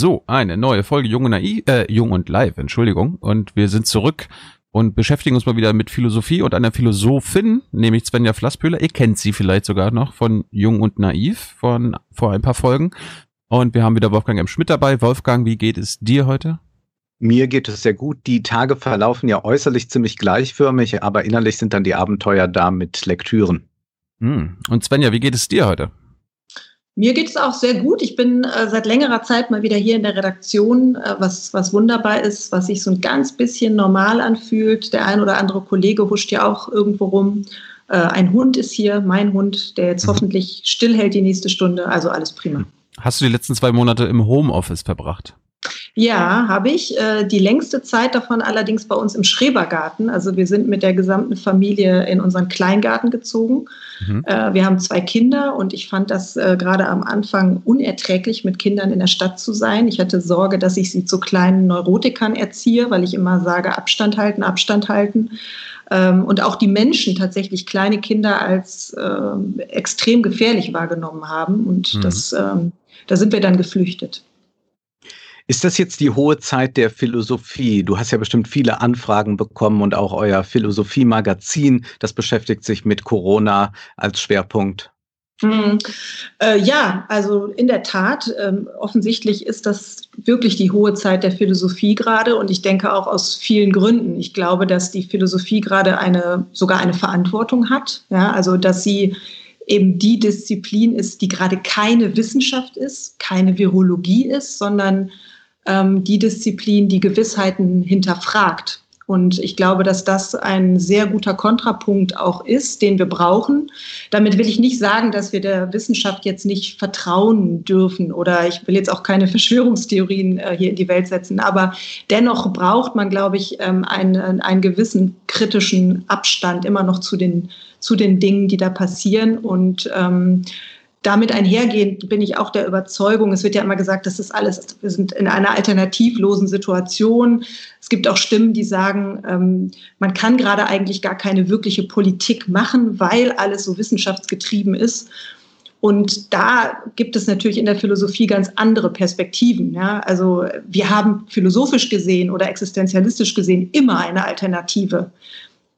So, eine neue Folge Jung und Naiv, äh, Jung und Live, Entschuldigung. Und wir sind zurück und beschäftigen uns mal wieder mit Philosophie und einer Philosophin, nämlich Svenja Flasspöhler. Ihr kennt sie vielleicht sogar noch von Jung und Naiv von vor ein paar Folgen. Und wir haben wieder Wolfgang M. Schmidt dabei. Wolfgang, wie geht es dir heute? Mir geht es sehr gut. Die Tage verlaufen ja äußerlich ziemlich gleichförmig, aber innerlich sind dann die Abenteuer da mit Lektüren. Hm. Und Svenja, wie geht es dir heute? Mir geht es auch sehr gut. Ich bin äh, seit längerer Zeit mal wieder hier in der Redaktion, äh, was, was wunderbar ist, was sich so ein ganz bisschen normal anfühlt. Der ein oder andere Kollege huscht ja auch irgendwo rum. Äh, ein Hund ist hier, mein Hund, der jetzt mhm. hoffentlich stillhält die nächste Stunde. Also alles prima. Hast du die letzten zwei Monate im Homeoffice verbracht? Ja, habe ich. Äh, die längste Zeit davon allerdings bei uns im Schrebergarten. Also wir sind mit der gesamten Familie in unseren Kleingarten gezogen. Mhm. Äh, wir haben zwei Kinder und ich fand das äh, gerade am Anfang unerträglich, mit Kindern in der Stadt zu sein. Ich hatte Sorge, dass ich sie zu kleinen Neurotikern erziehe, weil ich immer sage, Abstand halten, Abstand halten. Ähm, und auch die Menschen tatsächlich kleine Kinder als ähm, extrem gefährlich wahrgenommen haben. Und mhm. das, ähm, da sind wir dann geflüchtet. Ist das jetzt die hohe Zeit der Philosophie? Du hast ja bestimmt viele Anfragen bekommen und auch euer Philosophie-Magazin, das beschäftigt sich mit Corona als Schwerpunkt. Hm. Äh, ja, also in der Tat, ähm, offensichtlich ist das wirklich die hohe Zeit der Philosophie gerade und ich denke auch aus vielen Gründen. Ich glaube, dass die Philosophie gerade eine, sogar eine Verantwortung hat, ja, also dass sie eben die Disziplin ist, die gerade keine Wissenschaft ist, keine Virologie ist, sondern ähm, die Disziplin, die Gewissheiten hinterfragt. Und ich glaube, dass das ein sehr guter Kontrapunkt auch ist, den wir brauchen. Damit will ich nicht sagen, dass wir der Wissenschaft jetzt nicht vertrauen dürfen oder ich will jetzt auch keine Verschwörungstheorien äh, hier in die Welt setzen. Aber dennoch braucht man, glaube ich, ähm, einen, einen gewissen kritischen Abstand immer noch zu den, zu den Dingen, die da passieren. Und ähm, damit einhergehend bin ich auch der Überzeugung, es wird ja immer gesagt, das ist alles, wir sind in einer alternativlosen Situation. Es gibt auch Stimmen, die sagen, ähm, man kann gerade eigentlich gar keine wirkliche Politik machen, weil alles so wissenschaftsgetrieben ist. Und da gibt es natürlich in der Philosophie ganz andere Perspektiven. Ja? Also wir haben philosophisch gesehen oder existenzialistisch gesehen immer eine Alternative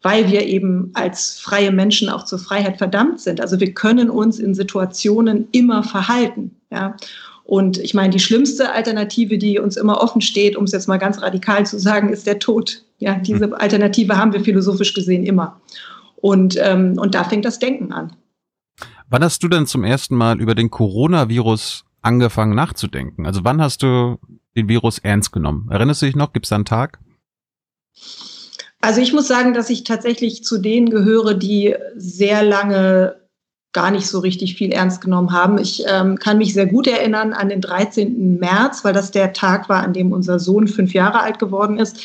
weil wir eben als freie Menschen auch zur Freiheit verdammt sind. Also wir können uns in Situationen immer verhalten. Ja. Und ich meine, die schlimmste Alternative, die uns immer offen steht, um es jetzt mal ganz radikal zu sagen, ist der Tod. Ja, diese hm. Alternative haben wir philosophisch gesehen immer. Und, ähm, und da fängt das Denken an. Wann hast du denn zum ersten Mal über den Coronavirus angefangen nachzudenken? Also wann hast du den Virus ernst genommen? Erinnerst du dich noch? Gibt es da einen Tag? Also ich muss sagen, dass ich tatsächlich zu denen gehöre, die sehr lange gar nicht so richtig viel ernst genommen haben. Ich ähm, kann mich sehr gut erinnern an den 13. März, weil das der Tag war, an dem unser Sohn fünf Jahre alt geworden ist.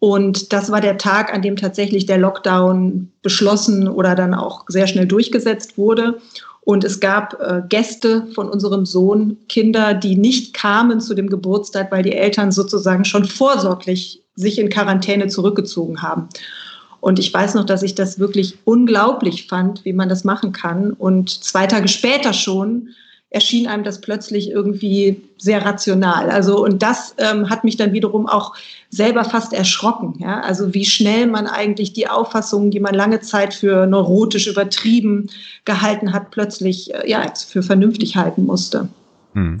Und das war der Tag, an dem tatsächlich der Lockdown beschlossen oder dann auch sehr schnell durchgesetzt wurde. Und es gab äh, Gäste von unserem Sohn, Kinder, die nicht kamen zu dem Geburtstag, weil die Eltern sozusagen schon vorsorglich sich in Quarantäne zurückgezogen haben. Und ich weiß noch, dass ich das wirklich unglaublich fand, wie man das machen kann. Und zwei Tage später schon erschien einem das plötzlich irgendwie sehr rational. Also und das ähm, hat mich dann wiederum auch selber fast erschrocken. Ja? Also wie schnell man eigentlich die Auffassungen, die man lange Zeit für neurotisch übertrieben gehalten hat, plötzlich äh, ja für vernünftig halten musste. Hm.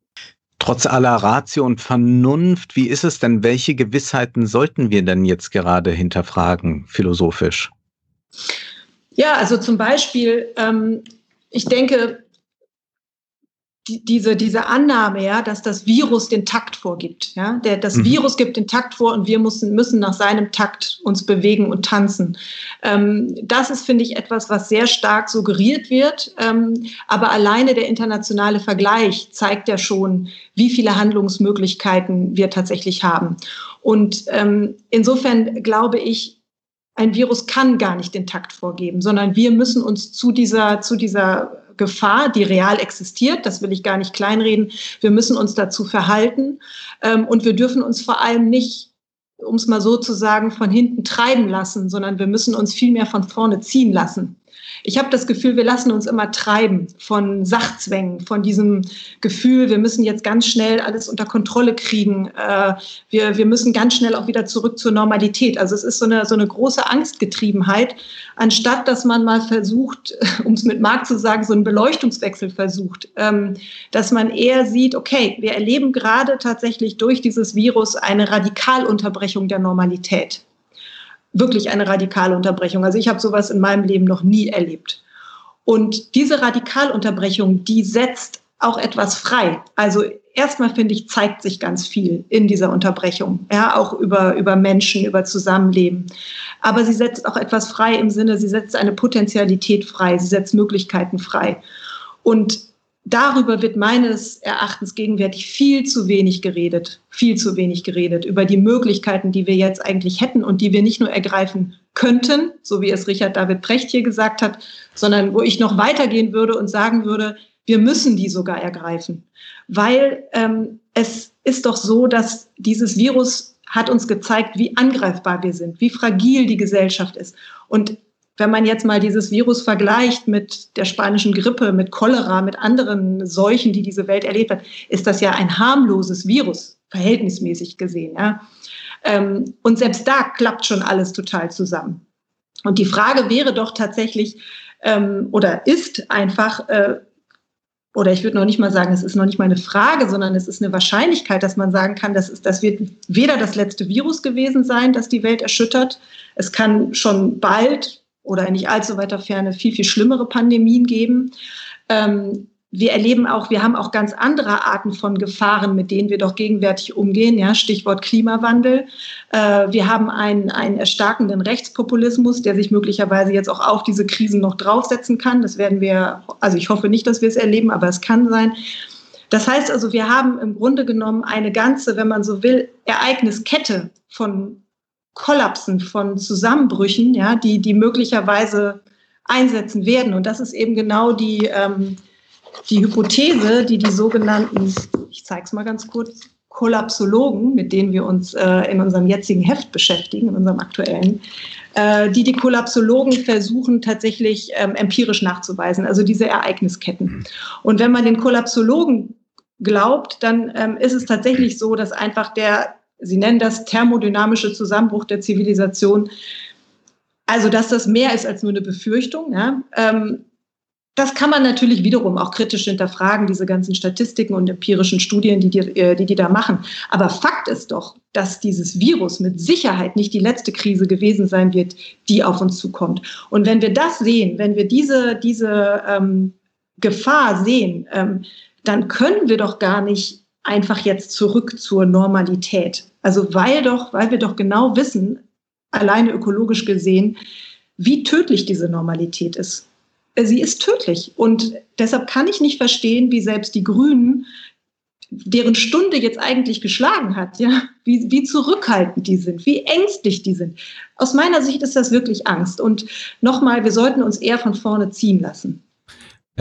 Trotz aller Ratio und Vernunft, wie ist es denn? Welche Gewissheiten sollten wir denn jetzt gerade hinterfragen, philosophisch? Ja, also zum Beispiel, ähm, ich denke, die, diese, diese Annahme, ja, dass das Virus den Takt vorgibt. Ja? Der, das mhm. Virus gibt den Takt vor und wir müssen, müssen nach seinem Takt uns bewegen und tanzen. Ähm, das ist, finde ich, etwas, was sehr stark suggeriert wird. Ähm, aber alleine der internationale Vergleich zeigt ja schon, wie viele Handlungsmöglichkeiten wir tatsächlich haben. Und ähm, insofern glaube ich, ein Virus kann gar nicht den Takt vorgeben, sondern wir müssen uns zu dieser, zu dieser Gefahr, die real existiert. Das will ich gar nicht kleinreden. Wir müssen uns dazu verhalten ähm, und wir dürfen uns vor allem nicht um es mal so zu sagen, von hinten treiben lassen, sondern wir müssen uns viel mehr von vorne ziehen lassen. Ich habe das Gefühl, wir lassen uns immer treiben von Sachzwängen, von diesem Gefühl, wir müssen jetzt ganz schnell alles unter Kontrolle kriegen. Äh, wir, wir müssen ganz schnell auch wieder zurück zur Normalität. Also es ist so eine, so eine große Angstgetriebenheit, anstatt dass man mal versucht, um es mit Marc zu sagen, so einen Beleuchtungswechsel versucht, ähm, dass man eher sieht, okay, wir erleben gerade tatsächlich durch dieses Virus eine Radikalunterbrechung der Normalität wirklich eine radikale Unterbrechung. Also ich habe sowas in meinem Leben noch nie erlebt. Und diese Radikalunterbrechung, die setzt auch etwas frei. Also erstmal finde ich, zeigt sich ganz viel in dieser Unterbrechung, ja, auch über, über Menschen, über Zusammenleben. Aber sie setzt auch etwas frei im Sinne, sie setzt eine Potentialität frei, sie setzt Möglichkeiten frei. Und darüber wird meines Erachtens gegenwärtig viel zu wenig geredet, viel zu wenig geredet über die Möglichkeiten, die wir jetzt eigentlich hätten und die wir nicht nur ergreifen könnten, so wie es Richard David Precht hier gesagt hat, sondern wo ich noch weitergehen würde und sagen würde, wir müssen die sogar ergreifen, weil ähm, es ist doch so, dass dieses Virus hat uns gezeigt, wie angreifbar wir sind, wie fragil die Gesellschaft ist. Und wenn man jetzt mal dieses Virus vergleicht mit der spanischen Grippe, mit Cholera, mit anderen Seuchen, die diese Welt erlebt hat, ist das ja ein harmloses Virus, verhältnismäßig gesehen. Ja? Ähm, und selbst da klappt schon alles total zusammen. Und die Frage wäre doch tatsächlich, ähm, oder ist einfach, äh, oder ich würde noch nicht mal sagen, es ist noch nicht mal eine Frage, sondern es ist eine Wahrscheinlichkeit, dass man sagen kann, das, ist, das wird weder das letzte Virus gewesen sein, das die Welt erschüttert. Es kann schon bald oder in nicht allzu weiter Ferne viel, viel schlimmere Pandemien geben. Ähm, wir erleben auch, wir haben auch ganz andere Arten von Gefahren, mit denen wir doch gegenwärtig umgehen. Ja, Stichwort Klimawandel. Äh, wir haben einen, einen erstarkenden Rechtspopulismus, der sich möglicherweise jetzt auch auf diese Krisen noch draufsetzen kann. Das werden wir, also ich hoffe nicht, dass wir es erleben, aber es kann sein. Das heißt also, wir haben im Grunde genommen eine ganze, wenn man so will, Ereigniskette von Kollapsen, von Zusammenbrüchen, ja, die, die möglicherweise einsetzen werden. Und das ist eben genau die, ähm, die Hypothese, die die sogenannten, ich zeige es mal ganz kurz, Kollapsologen, mit denen wir uns äh, in unserem jetzigen Heft beschäftigen, in unserem aktuellen, äh, die die Kollapsologen versuchen tatsächlich ähm, empirisch nachzuweisen, also diese Ereignisketten. Und wenn man den Kollapsologen glaubt, dann ähm, ist es tatsächlich so, dass einfach der Sie nennen das thermodynamische Zusammenbruch der Zivilisation. Also, dass das mehr ist als nur eine Befürchtung. Ja? Ähm, das kann man natürlich wiederum auch kritisch hinterfragen, diese ganzen Statistiken und empirischen Studien, die die, äh, die die da machen. Aber Fakt ist doch, dass dieses Virus mit Sicherheit nicht die letzte Krise gewesen sein wird, die auf uns zukommt. Und wenn wir das sehen, wenn wir diese, diese ähm, Gefahr sehen, ähm, dann können wir doch gar nicht einfach jetzt zurück zur Normalität. Also weil doch, weil wir doch genau wissen, alleine ökologisch gesehen, wie tödlich diese Normalität ist. Sie ist tödlich. Und deshalb kann ich nicht verstehen, wie selbst die Grünen, deren Stunde jetzt eigentlich geschlagen hat, ja, wie, wie zurückhaltend die sind, wie ängstlich die sind. Aus meiner Sicht ist das wirklich Angst. Und nochmal, wir sollten uns eher von vorne ziehen lassen.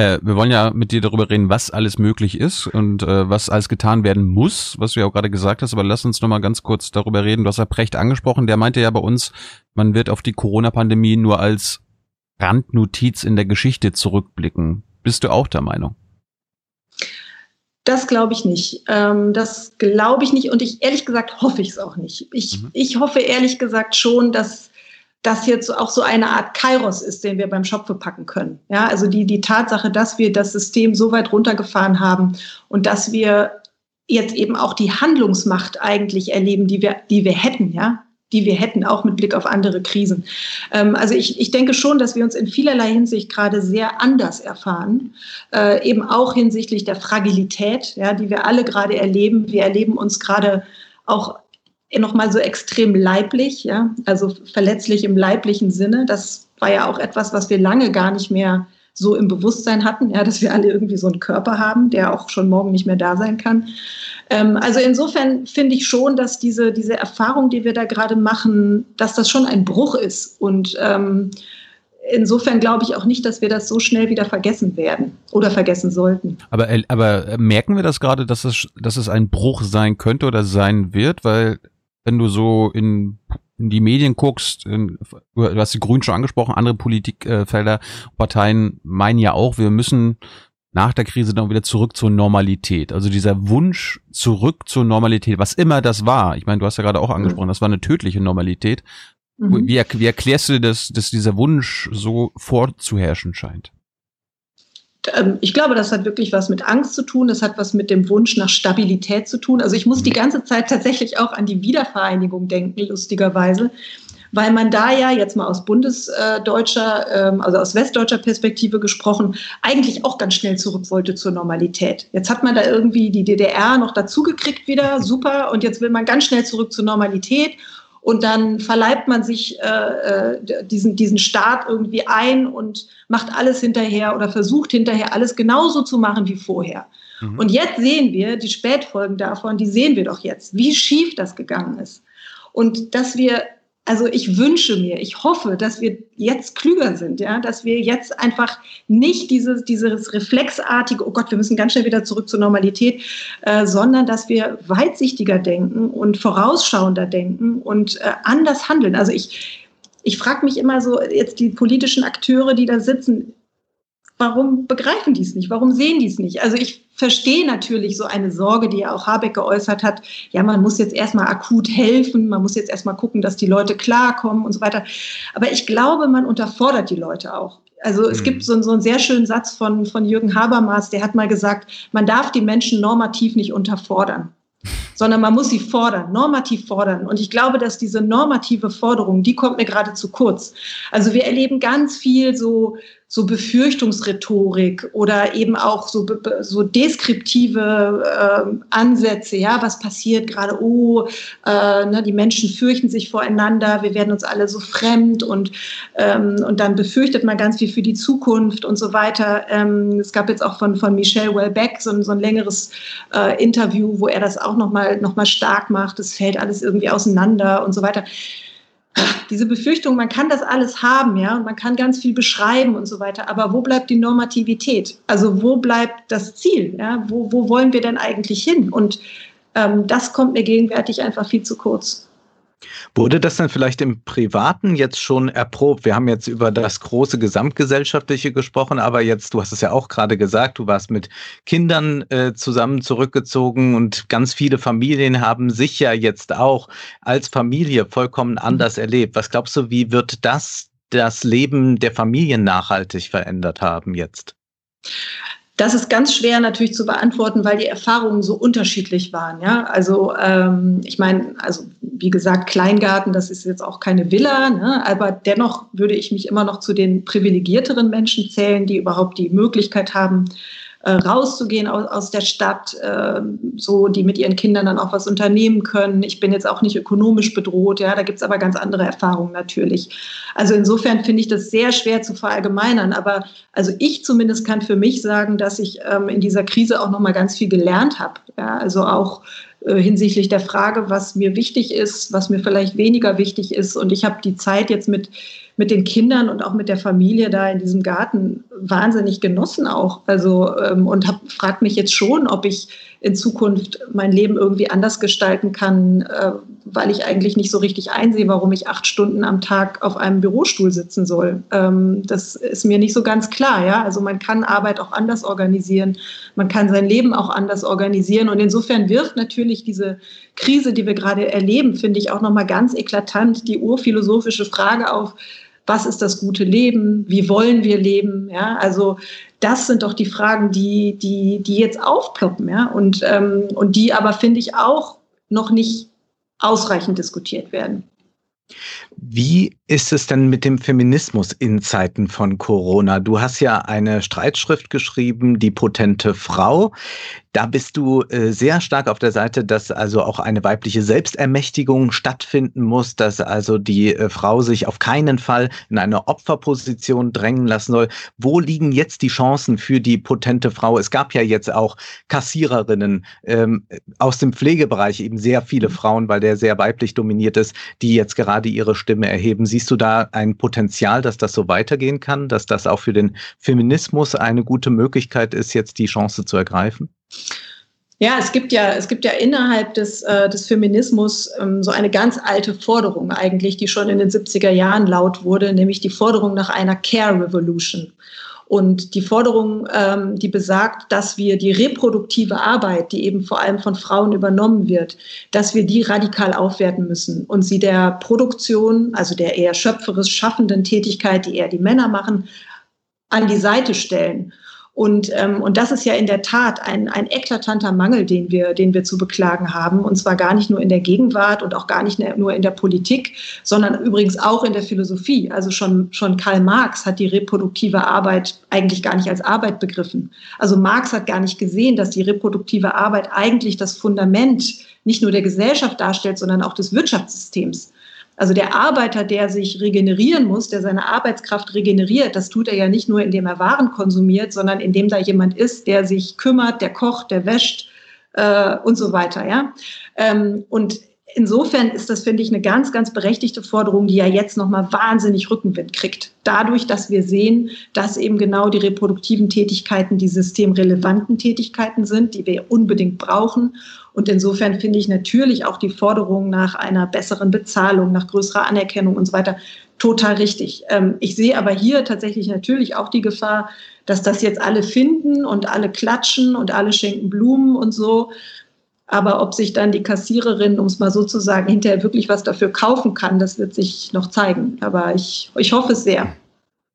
Äh, wir wollen ja mit dir darüber reden, was alles möglich ist und äh, was alles getan werden muss, was du ja auch gerade gesagt hast, aber lass uns nochmal ganz kurz darüber reden. Du hast ja Precht angesprochen, der meinte ja bei uns, man wird auf die Corona-Pandemie nur als Randnotiz in der Geschichte zurückblicken. Bist du auch der Meinung? Das glaube ich nicht. Ähm, das glaube ich nicht und ich ehrlich gesagt hoffe ich es auch nicht. Ich, mhm. ich hoffe ehrlich gesagt schon, dass das jetzt auch so eine Art Kairos ist, den wir beim Schopfe packen können. Ja, also die, die Tatsache, dass wir das System so weit runtergefahren haben und dass wir jetzt eben auch die Handlungsmacht eigentlich erleben, die wir, die wir hätten, ja. die wir hätten, auch mit Blick auf andere Krisen. Ähm, also ich, ich denke schon, dass wir uns in vielerlei Hinsicht gerade sehr anders erfahren, äh, eben auch hinsichtlich der Fragilität, ja, die wir alle gerade erleben. Wir erleben uns gerade auch nochmal so extrem leiblich, ja, also verletzlich im leiblichen Sinne. Das war ja auch etwas, was wir lange gar nicht mehr so im Bewusstsein hatten, ja, dass wir alle irgendwie so einen Körper haben, der auch schon morgen nicht mehr da sein kann. Ähm, also insofern finde ich schon, dass diese, diese Erfahrung, die wir da gerade machen, dass das schon ein Bruch ist. Und ähm, insofern glaube ich auch nicht, dass wir das so schnell wieder vergessen werden oder vergessen sollten. Aber, aber merken wir das gerade, dass es, dass es ein Bruch sein könnte oder sein wird? Weil wenn du so in, in die Medien guckst, in, du hast die Grünen schon angesprochen, andere Politikfelder, Parteien meinen ja auch, wir müssen nach der Krise dann wieder zurück zur Normalität. Also dieser Wunsch zurück zur Normalität, was immer das war. Ich meine, du hast ja gerade auch angesprochen, das war eine tödliche Normalität. Mhm. Wie, wie, erklärst du das, dass dieser Wunsch so vorzuherrschen scheint? Ähm, ich glaube, das hat wirklich was mit Angst zu tun. Das hat was mit dem Wunsch nach Stabilität zu tun. Also ich muss die mhm. ganze Zeit tatsächlich auch an die Wiedervereinigung denken, lustigerweise weil man da ja jetzt mal aus bundesdeutscher, ähm, also aus westdeutscher Perspektive gesprochen, eigentlich auch ganz schnell zurück wollte zur Normalität. Jetzt hat man da irgendwie die DDR noch dazugekriegt wieder, super, und jetzt will man ganz schnell zurück zur Normalität. Und dann verleibt man sich äh, äh diesen, diesen Staat irgendwie ein und macht alles hinterher oder versucht hinterher alles genauso zu machen wie vorher. Mhm. Und jetzt sehen wir die Spätfolgen davon, die sehen wir doch jetzt, wie schief das gegangen ist. Und dass wir also ich wünsche mir, ich hoffe, dass wir jetzt klüger sind, ja, dass wir jetzt einfach nicht dieses, dieses reflexartige, oh Gott, wir müssen ganz schnell wieder zurück zur Normalität, äh, sondern dass wir weitsichtiger denken und vorausschauender denken und äh, anders handeln. Also ich, ich frage mich immer so, jetzt die politischen Akteure, die da sitzen, warum begreifen die es nicht? Warum sehen die es nicht? Also ich verstehe natürlich so eine Sorge, die ja auch Habeck geäußert hat. Ja, man muss jetzt erstmal akut helfen, man muss jetzt erstmal gucken, dass die Leute klarkommen und so weiter. Aber ich glaube, man unterfordert die Leute auch. Also es mhm. gibt so, so einen sehr schönen Satz von, von Jürgen Habermas, der hat mal gesagt, man darf die Menschen normativ nicht unterfordern sondern man muss sie fordern, normativ fordern. Und ich glaube, dass diese normative Forderung, die kommt mir gerade zu kurz. Also wir erleben ganz viel so so Befürchtungsrhetorik oder eben auch so, so deskriptive äh, Ansätze, ja, was passiert gerade, oh, äh, ne, die Menschen fürchten sich voreinander, wir werden uns alle so fremd und, ähm, und dann befürchtet man ganz viel für die Zukunft und so weiter. Ähm, es gab jetzt auch von, von Michel Welbeck so, so ein längeres äh, Interview, wo er das auch nochmal noch mal stark macht, es fällt alles irgendwie auseinander und so weiter diese Befürchtung, man kann das alles haben, ja, und man kann ganz viel beschreiben und so weiter, aber wo bleibt die Normativität? Also wo bleibt das Ziel? Ja? Wo, wo wollen wir denn eigentlich hin? Und ähm, das kommt mir gegenwärtig einfach viel zu kurz. Wurde das dann vielleicht im Privaten jetzt schon erprobt? Wir haben jetzt über das große Gesamtgesellschaftliche gesprochen, aber jetzt, du hast es ja auch gerade gesagt, du warst mit Kindern äh, zusammen zurückgezogen und ganz viele Familien haben sich ja jetzt auch als Familie vollkommen anders erlebt. Was glaubst du, wie wird das das Leben der Familien nachhaltig verändert haben jetzt? Das ist ganz schwer natürlich zu beantworten, weil die Erfahrungen so unterschiedlich waren. Ja, also ähm, ich meine, also wie gesagt, Kleingarten, das ist jetzt auch keine Villa, ne? aber dennoch würde ich mich immer noch zu den privilegierteren Menschen zählen, die überhaupt die Möglichkeit haben, äh, rauszugehen aus, aus der Stadt, äh, so die mit ihren Kindern dann auch was unternehmen können. Ich bin jetzt auch nicht ökonomisch bedroht, ja, da gibt's aber ganz andere Erfahrungen natürlich. Also insofern finde ich das sehr schwer zu verallgemeinern. Aber also ich zumindest kann für mich sagen, dass ich ähm, in dieser Krise auch nochmal ganz viel gelernt habe. Ja, also auch äh, hinsichtlich der Frage, was mir wichtig ist, was mir vielleicht weniger wichtig ist. Und ich habe die Zeit jetzt mit mit den Kindern und auch mit der Familie da in diesem Garten wahnsinnig genossen auch. Also ähm, und hab, mich jetzt schon, ob ich in Zukunft mein Leben irgendwie anders gestalten kann, äh, weil ich eigentlich nicht so richtig einsehe, warum ich acht Stunden am Tag auf einem Bürostuhl sitzen soll. Ähm, das ist mir nicht so ganz klar. Ja, also man kann Arbeit auch anders organisieren, man kann sein Leben auch anders organisieren und insofern wirft natürlich diese Krise, die wir gerade erleben, finde ich auch noch mal ganz eklatant die urphilosophische Frage auf was ist das gute Leben, wie wollen wir leben, ja, also das sind doch die Fragen, die, die, die jetzt aufploppen, ja, und, ähm, und die aber, finde ich, auch noch nicht ausreichend diskutiert werden. Wie ist es denn mit dem Feminismus in Zeiten von Corona? Du hast ja eine Streitschrift geschrieben, Die potente Frau. Da bist du äh, sehr stark auf der Seite, dass also auch eine weibliche Selbstermächtigung stattfinden muss, dass also die äh, Frau sich auf keinen Fall in eine Opferposition drängen lassen soll. Wo liegen jetzt die Chancen für die potente Frau? Es gab ja jetzt auch Kassiererinnen ähm, aus dem Pflegebereich, eben sehr viele Frauen, weil der sehr weiblich dominiert ist, die jetzt gerade ihre Stimme erheben. Siehst du da ein Potenzial, dass das so weitergehen kann, dass das auch für den Feminismus eine gute Möglichkeit ist, jetzt die Chance zu ergreifen? Ja, es gibt ja, es gibt ja innerhalb des, äh, des Feminismus ähm, so eine ganz alte Forderung eigentlich, die schon in den 70er Jahren laut wurde, nämlich die Forderung nach einer Care Revolution. Und die Forderung, ähm, die besagt, dass wir die reproduktive Arbeit, die eben vor allem von Frauen übernommen wird, dass wir die radikal aufwerten müssen und sie der Produktion, also der eher schöpferisch schaffenden Tätigkeit, die eher die Männer machen, an die Seite stellen. Und, ähm, und das ist ja in der Tat ein, ein eklatanter Mangel, den wir, den wir zu beklagen haben. Und zwar gar nicht nur in der Gegenwart und auch gar nicht nur in der Politik, sondern übrigens auch in der Philosophie. Also schon, schon Karl Marx hat die reproduktive Arbeit eigentlich gar nicht als Arbeit begriffen. Also Marx hat gar nicht gesehen, dass die reproduktive Arbeit eigentlich das Fundament nicht nur der Gesellschaft darstellt, sondern auch des Wirtschaftssystems. Also der Arbeiter, der sich regenerieren muss, der seine Arbeitskraft regeneriert, das tut er ja nicht nur, indem er Waren konsumiert, sondern indem da jemand ist, der sich kümmert, der kocht, der wäscht äh, und so weiter. Ja? Ähm, und insofern ist das, finde ich, eine ganz, ganz berechtigte Forderung, die ja jetzt nochmal wahnsinnig Rückenwind kriegt. Dadurch, dass wir sehen, dass eben genau die reproduktiven Tätigkeiten die systemrelevanten Tätigkeiten sind, die wir unbedingt brauchen und insofern finde ich natürlich auch die Forderung nach einer besseren Bezahlung, nach größerer Anerkennung und so weiter total richtig. Ähm, ich sehe aber hier tatsächlich natürlich auch die Gefahr, dass das jetzt alle finden und alle klatschen und alle schenken Blumen und so. Aber ob sich dann die Kassiererin, um es mal so zu sagen, hinterher wirklich was dafür kaufen kann, das wird sich noch zeigen. Aber ich, ich hoffe es sehr.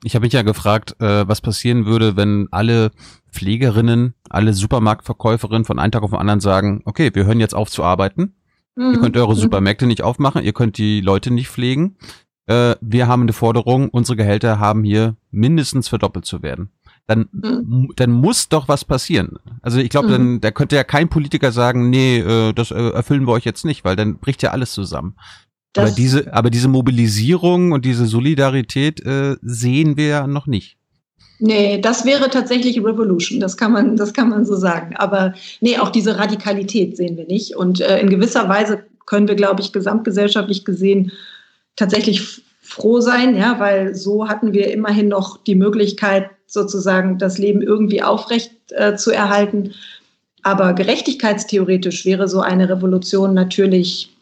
Ich habe mich ja gefragt, äh, was passieren würde, wenn alle Pflegerinnen, alle Supermarktverkäuferinnen von einem Tag auf den anderen sagen, okay, wir hören jetzt auf zu arbeiten. Mhm. Ihr könnt eure mhm. Supermärkte nicht aufmachen, ihr könnt die Leute nicht pflegen. Äh, wir haben eine Forderung, unsere Gehälter haben hier mindestens verdoppelt zu werden. Dann, mhm. dann muss doch was passieren. Also ich glaube, dann mhm. da könnte ja kein Politiker sagen, nee, äh, das äh, erfüllen wir euch jetzt nicht, weil dann bricht ja alles zusammen. Das aber diese, aber diese Mobilisierung und diese Solidarität äh, sehen wir ja noch nicht. Nee, das wäre tatsächlich Revolution, das kann man, das kann man so sagen. Aber nee, auch diese Radikalität sehen wir nicht. Und äh, in gewisser Weise können wir, glaube ich, gesamtgesellschaftlich gesehen tatsächlich froh sein, ja, weil so hatten wir immerhin noch die Möglichkeit, sozusagen das Leben irgendwie aufrecht äh, zu erhalten. Aber gerechtigkeitstheoretisch wäre so eine Revolution natürlich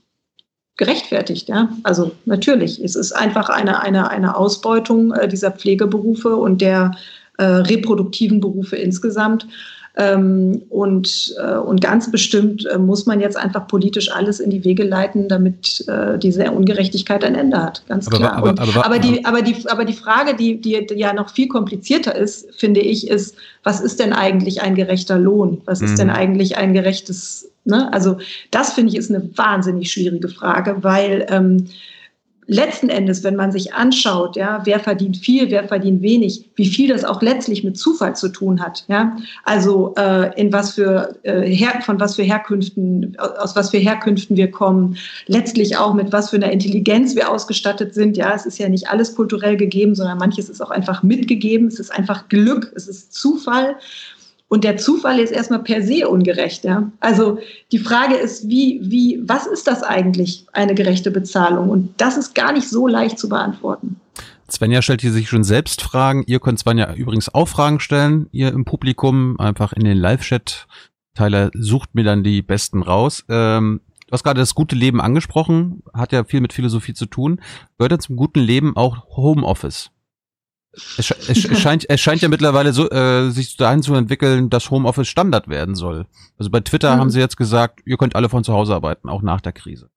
gerechtfertigt. Ja? Also natürlich, es ist einfach eine, eine, eine Ausbeutung äh, dieser Pflegeberufe und der äh, reproduktiven Berufe insgesamt. Ähm, und, äh, und ganz bestimmt äh, muss man jetzt einfach politisch alles in die Wege leiten, damit äh, diese Ungerechtigkeit ein Ende hat. Ganz aber, klar. Aber, aber, aber, aber, die, aber, die, aber die Frage, die, die ja noch viel komplizierter ist, finde ich, ist, was ist denn eigentlich ein gerechter Lohn? Was ist mhm. denn eigentlich ein gerechtes Ne? Also das finde ich ist eine wahnsinnig schwierige Frage, weil ähm, letzten Endes, wenn man sich anschaut, ja, wer verdient viel, wer verdient wenig, wie viel das auch letztlich mit Zufall zu tun hat, ja, also äh, in was für äh, her, von was für Herkünften, aus was für Herkünften wir kommen, letztlich auch mit was für einer Intelligenz wir ausgestattet sind, ja, es ist ja nicht alles kulturell gegeben, sondern manches ist auch einfach mitgegeben, es ist einfach Glück, es ist Zufall und der Zufall ist erstmal per se ungerecht. Ja? Also die Frage ist, wie, wie, was ist das eigentlich, eine gerechte Bezahlung? Und das ist gar nicht so leicht zu beantworten. Svenja stellt hier sich schon selbst Fragen. Ihr könnt Svenja übrigens auch Fragen stellen, ihr im Publikum, einfach in den Live-Chat. Tyler sucht mir dann die besten raus. Ähm, du hast gerade das gute Leben angesprochen, hat ja viel mit Philosophie zu tun. Gehört ja zum guten Leben auch Homeoffice? Es, es, es, scheint, es scheint ja mittlerweile so, äh, sich dahin zu entwickeln, dass Homeoffice Standard werden soll. Also bei Twitter mhm. haben sie jetzt gesagt, ihr könnt alle von zu Hause arbeiten, auch nach der Krise.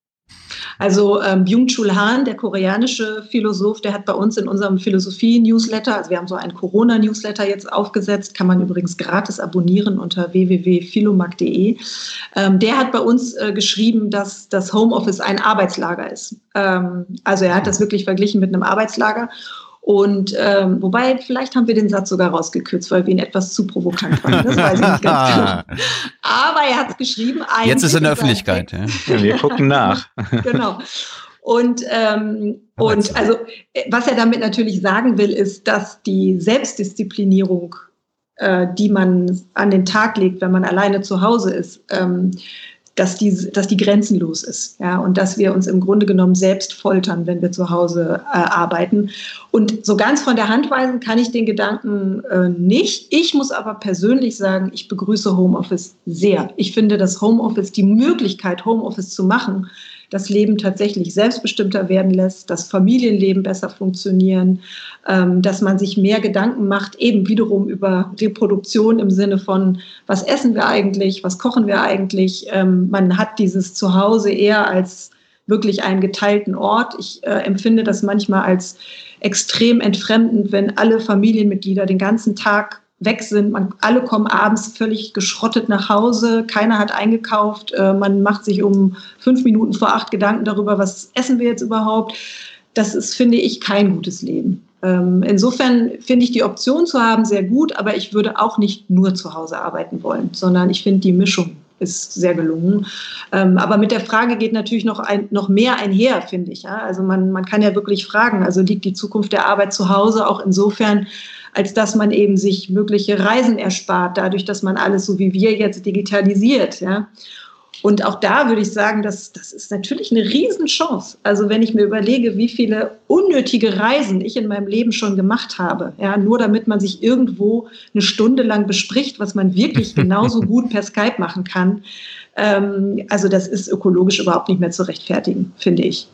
Also ähm, Byung-Chul Han, der koreanische Philosoph, der hat bei uns in unserem Philosophie-Newsletter, also wir haben so einen Corona-Newsletter jetzt aufgesetzt, kann man übrigens gratis abonnieren unter www.philomac.de. Ähm, der hat bei uns äh, geschrieben, dass das Homeoffice ein Arbeitslager ist. Ähm, also er hat das wirklich verglichen mit einem Arbeitslager. Und ähm, wobei, vielleicht haben wir den Satz sogar rausgekürzt, weil wir ihn etwas zu provokant fanden. Das weiß ich nicht ganz genau. Aber er hat es geschrieben. Jetzt ist er in der Öffentlichkeit. Ja. Wir gucken nach. genau. Und, ähm, und also, was er damit natürlich sagen will, ist, dass die Selbstdisziplinierung, äh, die man an den Tag legt, wenn man alleine zu Hause ist, ähm, dass die, dass die grenzenlos ist, ja, und dass wir uns im Grunde genommen selbst foltern, wenn wir zu Hause äh, arbeiten. Und so ganz von der Hand weisen kann ich den Gedanken äh, nicht. Ich muss aber persönlich sagen, ich begrüße Homeoffice sehr. Ich finde, dass Homeoffice, die Möglichkeit, Homeoffice zu machen, das Leben tatsächlich selbstbestimmter werden lässt, das Familienleben besser funktionieren, ähm, dass man sich mehr Gedanken macht, eben wiederum über Reproduktion im Sinne von, was essen wir eigentlich, was kochen wir eigentlich. Ähm, man hat dieses Zuhause eher als wirklich einen geteilten Ort. Ich äh, empfinde das manchmal als extrem entfremdend, wenn alle Familienmitglieder den ganzen Tag weg sind. Man, alle kommen abends völlig geschrottet nach Hause, keiner hat eingekauft, äh, man macht sich um fünf Minuten vor acht Gedanken darüber, was essen wir jetzt überhaupt. Das ist, finde ich, kein gutes Leben. Ähm, insofern finde ich die Option zu haben sehr gut, aber ich würde auch nicht nur zu Hause arbeiten wollen, sondern ich finde die Mischung ist sehr gelungen. Ähm, aber mit der Frage geht natürlich noch, ein, noch mehr einher, finde ich. Ja? Also man, man kann ja wirklich fragen, also liegt die Zukunft der Arbeit zu Hause auch insofern, als dass man eben sich mögliche Reisen erspart, dadurch, dass man alles so wie wir jetzt digitalisiert. Ja? Und auch da würde ich sagen, das, das ist natürlich eine Riesenchance. Also wenn ich mir überlege, wie viele unnötige Reisen ich in meinem Leben schon gemacht habe, ja, nur damit man sich irgendwo eine Stunde lang bespricht, was man wirklich genauso gut per Skype machen kann. Ähm, also das ist ökologisch überhaupt nicht mehr zu rechtfertigen, finde ich.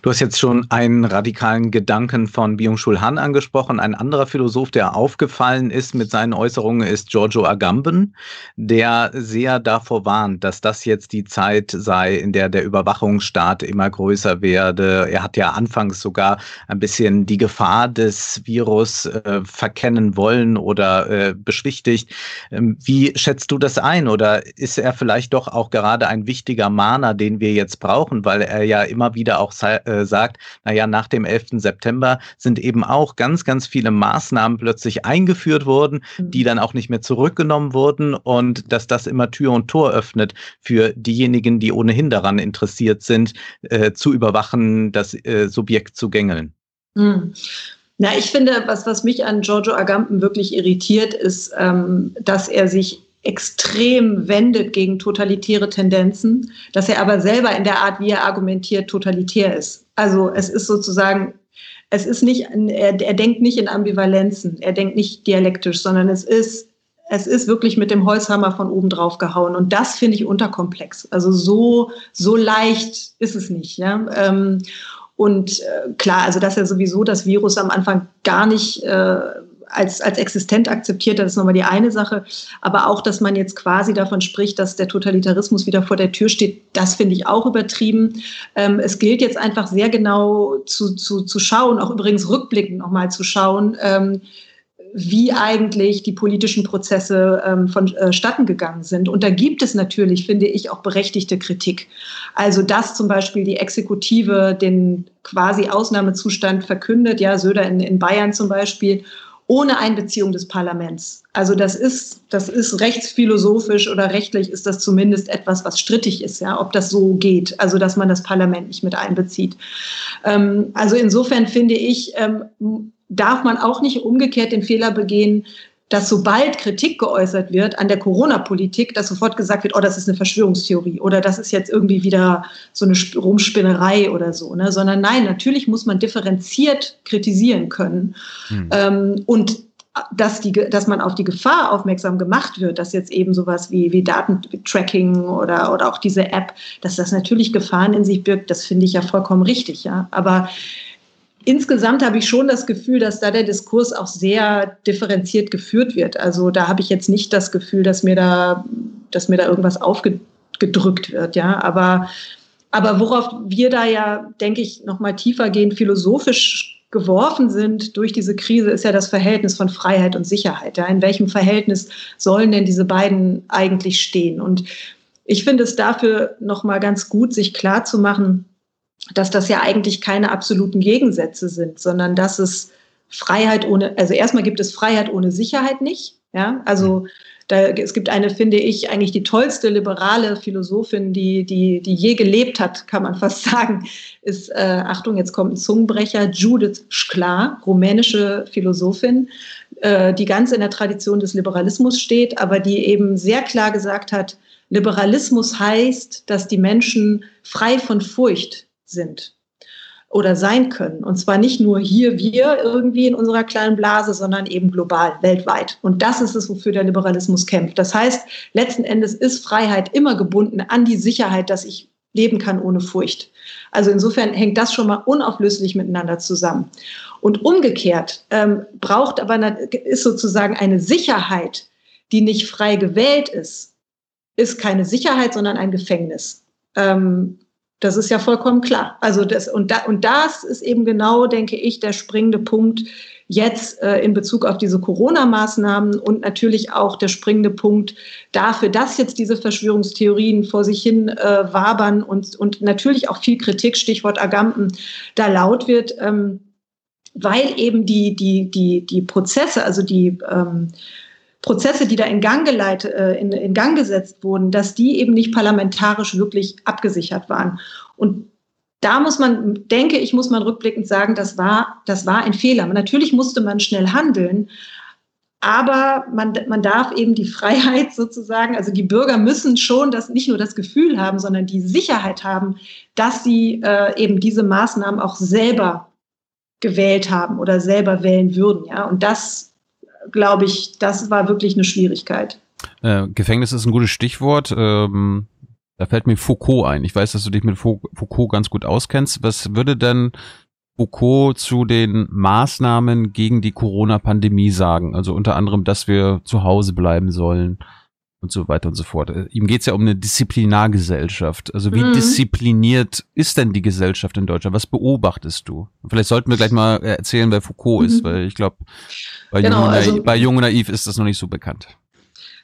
Du hast jetzt schon einen radikalen Gedanken von Byung-Chul Han angesprochen. Ein anderer Philosoph, der aufgefallen ist mit seinen Äußerungen, ist Giorgio Agamben, der sehr davor warnt, dass das jetzt die Zeit sei, in der der Überwachungsstaat immer größer werde. Er hat ja anfangs sogar ein bisschen die Gefahr des Virus äh, verkennen wollen oder äh, beschwichtigt. Ähm, wie schätzt du das ein? Oder ist er vielleicht doch auch gerade ein wichtiger Mahner, den wir jetzt brauchen, weil er ja immer wieder auch äh, sagt, naja, nach dem 11. September sind eben auch ganz, ganz viele Maßnahmen plötzlich eingeführt worden, mhm. die dann auch nicht mehr zurückgenommen wurden und dass das immer Tür und Tor öffnet für diejenigen, die ohnehin daran interessiert sind, äh, zu überwachen, das äh, Subjekt zu gängeln. Mhm. Na, ich finde, was, was mich an Giorgio Agamben wirklich irritiert, ist, ähm, dass er sich extrem wendet gegen totalitäre Tendenzen, dass er aber selber in der Art, wie er argumentiert, totalitär ist. Also es ist sozusagen, es ist nicht, er, er denkt nicht in Ambivalenzen, er denkt nicht dialektisch, sondern es ist, es ist wirklich mit dem Holzhammer von oben drauf gehauen. Und das finde ich unterkomplex. Also so, so leicht ist es nicht. Ja? Ähm, und äh, klar, also dass er sowieso das Virus am Anfang gar nicht äh, als, als existent akzeptiert, das ist nochmal die eine Sache. Aber auch, dass man jetzt quasi davon spricht, dass der Totalitarismus wieder vor der Tür steht, das finde ich auch übertrieben. Ähm, es gilt jetzt einfach sehr genau zu, zu, zu schauen, auch übrigens rückblickend nochmal zu schauen, ähm, wie eigentlich die politischen Prozesse ähm, vonstatten äh, gegangen sind. Und da gibt es natürlich, finde ich, auch berechtigte Kritik. Also, dass zum Beispiel die Exekutive den quasi Ausnahmezustand verkündet, ja, Söder in, in Bayern zum Beispiel, ohne Einbeziehung des Parlaments. Also das ist, das ist rechtsphilosophisch oder rechtlich ist das zumindest etwas, was strittig ist, ja, ob das so geht, also dass man das Parlament nicht mit einbezieht. Ähm, also insofern finde ich, ähm, darf man auch nicht umgekehrt den Fehler begehen, dass sobald Kritik geäußert wird an der Corona-Politik, dass sofort gesagt wird, oh, das ist eine Verschwörungstheorie oder das ist jetzt irgendwie wieder so eine Rumspinnerei oder so, ne? sondern nein, natürlich muss man differenziert kritisieren können hm. ähm, und dass, die, dass man auf die Gefahr aufmerksam gemacht wird, dass jetzt eben sowas wie, wie Datentracking oder, oder auch diese App, dass das natürlich Gefahren in sich birgt, das finde ich ja vollkommen richtig, ja. Aber insgesamt habe ich schon das Gefühl, dass da der Diskurs auch sehr differenziert geführt wird. Also da habe ich jetzt nicht das Gefühl, dass mir da, dass mir da irgendwas aufgedrückt wird, ja. Aber aber worauf wir da ja, denke ich, nochmal tiefer gehen, philosophisch geworfen sind durch diese Krise, ist ja das Verhältnis von Freiheit und Sicherheit. Ja, in welchem Verhältnis sollen denn diese beiden eigentlich stehen? Und ich finde es dafür nochmal ganz gut, sich klar zu machen, dass das ja eigentlich keine absoluten Gegensätze sind, sondern dass es Freiheit ohne, also erstmal gibt es Freiheit ohne Sicherheit nicht. Ja, also da, es gibt eine, finde ich, eigentlich die tollste liberale Philosophin, die, die, die je gelebt hat, kann man fast sagen, ist, äh, Achtung, jetzt kommt ein Zungenbrecher, Judith Sklar, rumänische Philosophin, äh, die ganz in der Tradition des Liberalismus steht, aber die eben sehr klar gesagt hat, Liberalismus heißt, dass die Menschen frei von Furcht sind oder sein können. Und zwar nicht nur hier wir irgendwie in unserer kleinen Blase, sondern eben global, weltweit. Und das ist es, wofür der Liberalismus kämpft. Das heißt, letzten Endes ist Freiheit immer gebunden an die Sicherheit, dass ich leben kann ohne Furcht. Also insofern hängt das schon mal unauflöslich miteinander zusammen. Und umgekehrt ähm, braucht aber ist sozusagen eine Sicherheit, die nicht frei gewählt ist, ist keine Sicherheit, sondern ein Gefängnis. Ähm, das ist ja vollkommen klar. Also das, und, da, und das ist eben genau, denke ich, der springende Punkt jetzt äh, in Bezug auf diese Corona-Maßnahmen und natürlich auch der springende Punkt dafür, dass jetzt diese Verschwörungstheorien vor sich hin äh, wabern und, und natürlich auch viel Kritik, Stichwort Agamben, da laut wird, ähm, weil eben die, die, die, die Prozesse, also die ähm, Prozesse, die da in Gang geleitet, äh, in, in Gang gesetzt wurden, dass die eben nicht parlamentarisch wirklich abgesichert waren. Und da muss man, denke ich, muss man rückblickend sagen, das war, das war ein Fehler. Natürlich musste man schnell handeln, aber man, man darf eben die Freiheit sozusagen, also die Bürger müssen schon das, nicht nur das Gefühl haben, sondern die Sicherheit haben, dass sie äh, eben diese Maßnahmen auch selber gewählt haben oder selber wählen würden. Ja? Und das glaube ich, das war wirklich eine Schwierigkeit. Äh, Gefängnis ist ein gutes Stichwort. Ähm, da fällt mir Foucault ein. Ich weiß, dass du dich mit Foucault ganz gut auskennst. Was würde denn Foucault zu den Maßnahmen gegen die Corona-Pandemie sagen? Also unter anderem, dass wir zu Hause bleiben sollen und so weiter und so fort. Äh, ihm geht es ja um eine Disziplinargesellschaft. Also wie mhm. diszipliniert ist denn die Gesellschaft in Deutschland? Was beobachtest du? Vielleicht sollten wir gleich mal erzählen, wer Foucault mhm. ist, weil ich glaube, bei, genau, Jung also, bei Jung und Naiv ist das noch nicht so bekannt.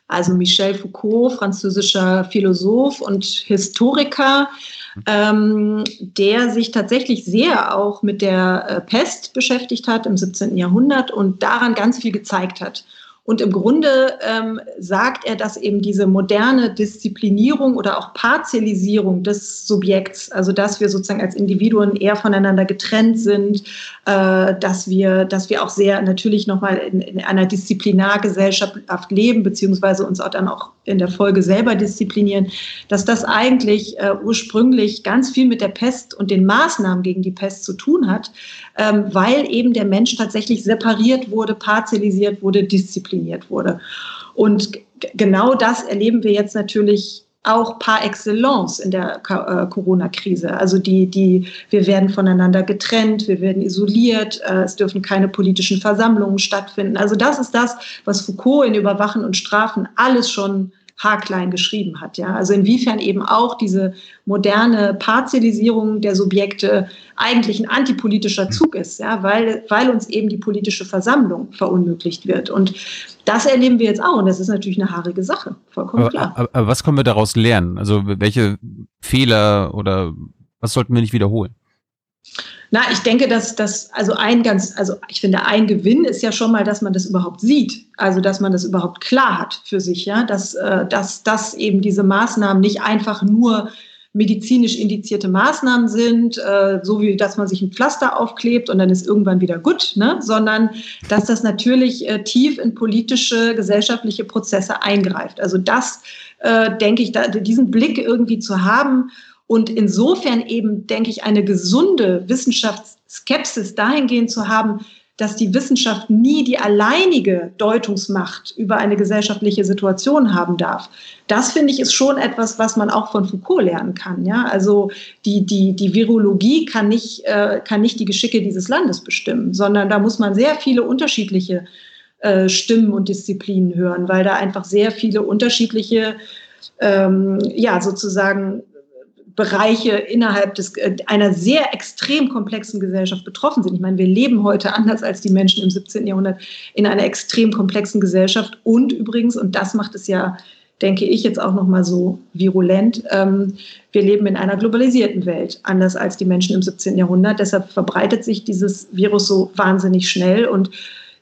Also Michel Foucault, französischer Philosoph und Historiker, mhm. ähm, der sich tatsächlich sehr auch mit der äh, Pest beschäftigt hat im 17. Jahrhundert und daran ganz viel gezeigt hat. Und im Grunde ähm, sagt er, dass eben diese moderne Disziplinierung oder auch Partialisierung des Subjekts, also dass wir sozusagen als Individuen eher voneinander getrennt sind, äh, dass wir, dass wir auch sehr natürlich nochmal in, in einer Disziplinargesellschaft leben, beziehungsweise uns auch dann auch in der Folge selber disziplinieren, dass das eigentlich äh, ursprünglich ganz viel mit der Pest und den Maßnahmen gegen die Pest zu tun hat, ähm, weil eben der Mensch tatsächlich separiert wurde, partialisiert wurde, diszipliniert wurde. Und genau das erleben wir jetzt natürlich auch par excellence in der äh, Corona-Krise. Also die, die, wir werden voneinander getrennt, wir werden isoliert, äh, es dürfen keine politischen Versammlungen stattfinden. Also das ist das, was Foucault in Überwachen und Strafen alles schon haarklein geschrieben hat. Ja? Also inwiefern eben auch diese moderne Partialisierung der Subjekte eigentlich ein antipolitischer Zug ist, ja? weil, weil uns eben die politische Versammlung verunmöglicht wird. Und das erleben wir jetzt auch und das ist natürlich eine haarige Sache, vollkommen klar. Aber, aber was können wir daraus lernen? Also welche Fehler oder was sollten wir nicht wiederholen? Na, ich denke, dass das, also ein ganz, also ich finde, ein Gewinn ist ja schon mal, dass man das überhaupt sieht. Also, dass man das überhaupt klar hat für sich, ja, dass, äh, dass, dass eben diese Maßnahmen nicht einfach nur medizinisch indizierte Maßnahmen sind, äh, so wie dass man sich ein Pflaster aufklebt und dann ist irgendwann wieder gut, ne? sondern dass das natürlich äh, tief in politische, gesellschaftliche Prozesse eingreift. Also das äh, denke ich, da, diesen Blick irgendwie zu haben und insofern eben, denke ich, eine gesunde Wissenschaftsskepsis dahingehend zu haben, dass die Wissenschaft nie die alleinige Deutungsmacht über eine gesellschaftliche Situation haben darf. Das finde ich ist schon etwas, was man auch von Foucault lernen kann. Ja, also die die die Virologie kann nicht äh, kann nicht die Geschicke dieses Landes bestimmen, sondern da muss man sehr viele unterschiedliche äh, Stimmen und Disziplinen hören, weil da einfach sehr viele unterschiedliche ähm, ja sozusagen Bereiche innerhalb des, äh, einer sehr extrem komplexen Gesellschaft betroffen sind. Ich meine, wir leben heute anders als die Menschen im 17. Jahrhundert in einer extrem komplexen Gesellschaft. Und übrigens, und das macht es ja, denke ich, jetzt auch nochmal so virulent, ähm, wir leben in einer globalisierten Welt, anders als die Menschen im 17. Jahrhundert. Deshalb verbreitet sich dieses Virus so wahnsinnig schnell und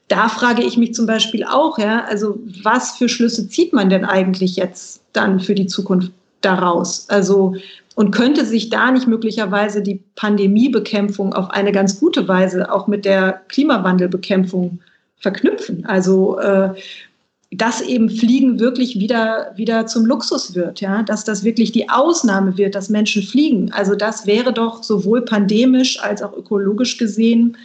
da frage ich mich zum Beispiel auch, ja, also was für Schlüsse zieht man denn eigentlich jetzt dann für die Zukunft daraus? Also und könnte sich da nicht möglicherweise die Pandemiebekämpfung auf eine ganz gute Weise auch mit der Klimawandelbekämpfung verknüpfen? Also äh, dass eben Fliegen wirklich wieder, wieder zum Luxus wird, ja, dass das wirklich die Ausnahme wird, dass Menschen fliegen. Also das wäre doch sowohl pandemisch als auch ökologisch gesehen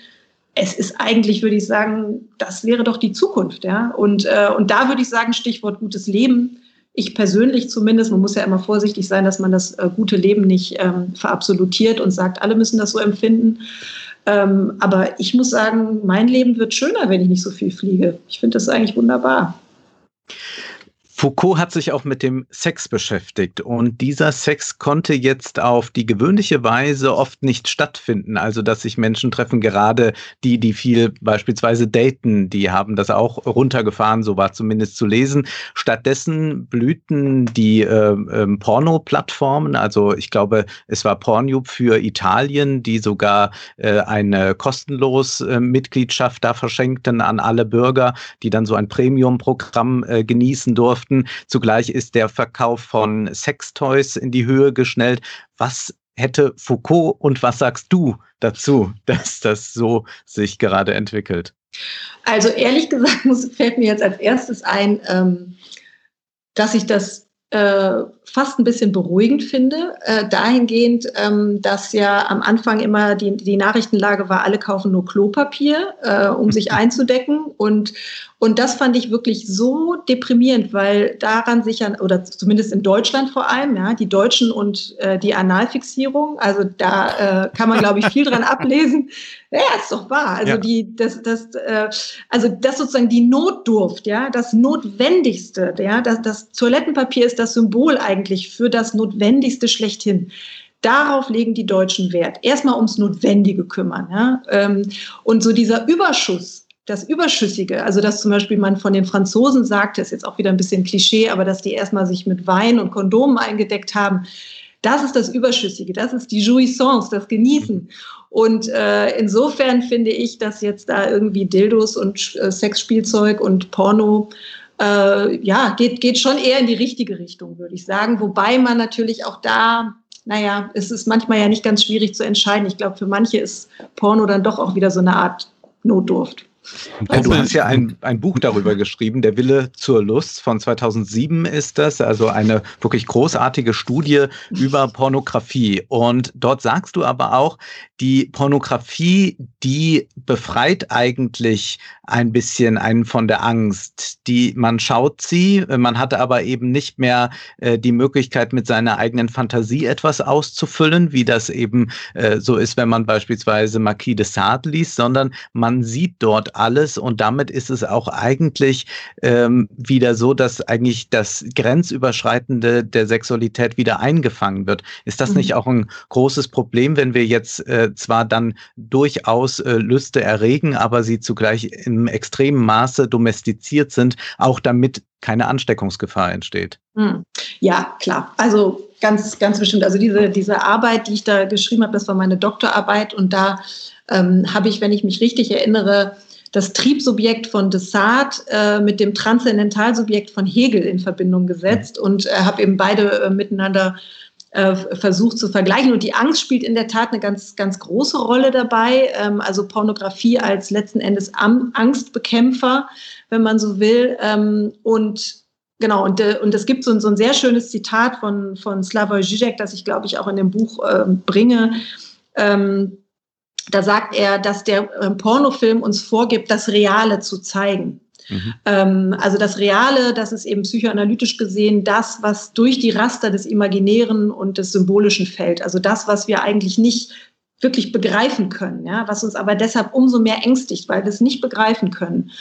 es ist eigentlich, würde ich sagen, das wäre doch die Zukunft. Ja? Und, äh, und da würde ich sagen, Stichwort gutes Leben. Ich persönlich zumindest, man muss ja immer vorsichtig sein, dass man das äh, gute Leben nicht ähm, verabsolutiert und sagt, alle müssen das so empfinden. Ähm, aber ich muss sagen, mein Leben wird schöner, wenn ich nicht so viel fliege. Ich finde das eigentlich wunderbar. Foucault hat sich auch mit dem Sex beschäftigt und dieser Sex konnte jetzt auf die gewöhnliche Weise oft nicht stattfinden. Also, dass sich Menschen treffen, gerade die, die viel beispielsweise daten, die haben das auch runtergefahren, so war zumindest zu lesen. Stattdessen blühten die äh, äh, Porno-Plattformen, also ich glaube, es war Pornhub für Italien, die sogar äh, eine kostenlos äh, Mitgliedschaft da verschenkten an alle Bürger, die dann so ein Premium-Programm äh, genießen durften durften. Zugleich ist der Verkauf von Sextoys in die Höhe geschnellt. Was hätte Foucault und was sagst du dazu, dass das so sich gerade entwickelt? Also ehrlich gesagt fällt mir jetzt als erstes ein, ähm, dass ich das äh, fast ein bisschen beruhigend finde, äh, dahingehend, ähm, dass ja am Anfang immer die, die Nachrichtenlage war, alle kaufen nur Klopapier, äh, um sich einzudecken. Und, und das fand ich wirklich so deprimierend, weil daran sich ja, oder zumindest in Deutschland vor allem, ja, die Deutschen und äh, die Analfixierung, also da äh, kann man, glaube ich, viel dran ablesen. Ja, ist doch wahr. Also ja. die, das, das, äh, also das sozusagen die Notdurft, ja, das Notwendigste, ja, das, das Toilettenpapier ist das Symbol eigentlich für das Notwendigste schlechthin. Darauf legen die Deutschen Wert. Erstmal ums Notwendige kümmern. Ja? Ähm, und so dieser Überschuss, das Überschüssige, also dass zum Beispiel man von den Franzosen sagt, das ist jetzt auch wieder ein bisschen Klischee, aber dass die erstmal sich mit Wein und Kondomen eingedeckt haben, das ist das Überschüssige, das ist die Jouissance, das Genießen. Und äh, insofern finde ich, dass jetzt da irgendwie Dildos und äh, Sexspielzeug und Porno äh, ja, geht, geht schon eher in die richtige Richtung, würde ich sagen. Wobei man natürlich auch da, naja, es ist manchmal ja nicht ganz schwierig zu entscheiden. Ich glaube, für manche ist Porno dann doch auch wieder so eine Art Notdurft. Du hast ja ein, ein Buch darüber geschrieben, Der Wille zur Lust von 2007 ist das, also eine wirklich großartige Studie über Pornografie. Und dort sagst du aber auch, die Pornografie, die befreit eigentlich ein bisschen einen von der Angst. Die, man schaut sie, man hatte aber eben nicht mehr äh, die Möglichkeit, mit seiner eigenen Fantasie etwas auszufüllen, wie das eben äh, so ist, wenn man beispielsweise Marquis de Sade liest, sondern man sieht dort alles und damit ist es auch eigentlich ähm, wieder so, dass eigentlich das Grenzüberschreitende der Sexualität wieder eingefangen wird. Ist das mhm. nicht auch ein großes Problem, wenn wir jetzt äh, zwar dann durchaus äh, Lüste erregen, aber sie zugleich im extremen Maße domestiziert sind, auch damit keine Ansteckungsgefahr entsteht? Mhm. Ja, klar. Also ganz, ganz bestimmt. Also diese, diese Arbeit, die ich da geschrieben habe, das war meine Doktorarbeit und da ähm, habe ich, wenn ich mich richtig erinnere, das Triebsubjekt von Desart äh, mit dem Transzendentalsubjekt von Hegel in Verbindung gesetzt und äh, habe eben beide äh, miteinander äh, versucht zu vergleichen. Und die Angst spielt in der Tat eine ganz, ganz große Rolle dabei. Ähm, also Pornografie als letzten Endes Am Angstbekämpfer, wenn man so will. Ähm, und Genau, und, äh, und es gibt so, so ein sehr schönes Zitat von, von Slavoj Žižek, das ich, glaube ich, auch in dem Buch äh, bringe. Ähm, da sagt er, dass der ähm, Pornofilm uns vorgibt, das Reale zu zeigen. Mhm. Ähm, also das Reale, das ist eben psychoanalytisch gesehen das, was durch die Raster des Imaginären und des Symbolischen fällt. Also das, was wir eigentlich nicht wirklich begreifen können, ja, was uns aber deshalb umso mehr ängstigt, weil wir es nicht begreifen können.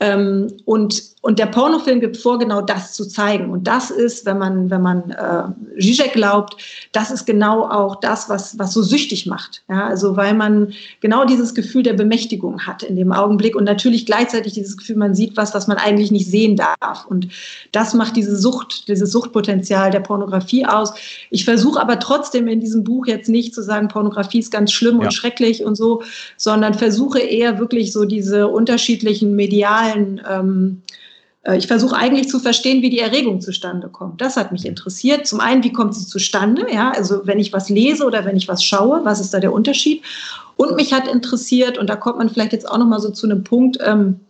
Ähm, und, Und der Pornofilm gibt vor, genau das zu zeigen. Und das ist, wenn man, wenn man äh, Zizek glaubt, das ist genau auch das, was, was so süchtig macht. Ja, also weil man genau dieses Gefühl der Bemächtigung hat in dem Augenblick und natürlich gleichzeitig dieses Gefühl, man sieht was, was man eigentlich nicht sehen darf. Und das macht diese Sucht, dieses Suchtpotenzial der Pornografie aus. Ich versuche aber trotzdem in diesem Buch jetzt nicht zu sagen, Pornografie ist ganz schlimm ja. und schrecklich und so, sondern versuche eher wirklich so diese unterschiedlichen medialen ähm, äh, ich versuche eigentlich zu verstehen, wie die Erregung zustande kommt. Das hat mich interessiert. Zum einen, wie kommt sie zustande? Ja, also wenn ich was lese oder wenn ich was schaue, was ist da der Unterschied? Und mich hat interessiert, und da kommt man vielleicht jetzt auch noch mal so zu einem Punkt, ähm,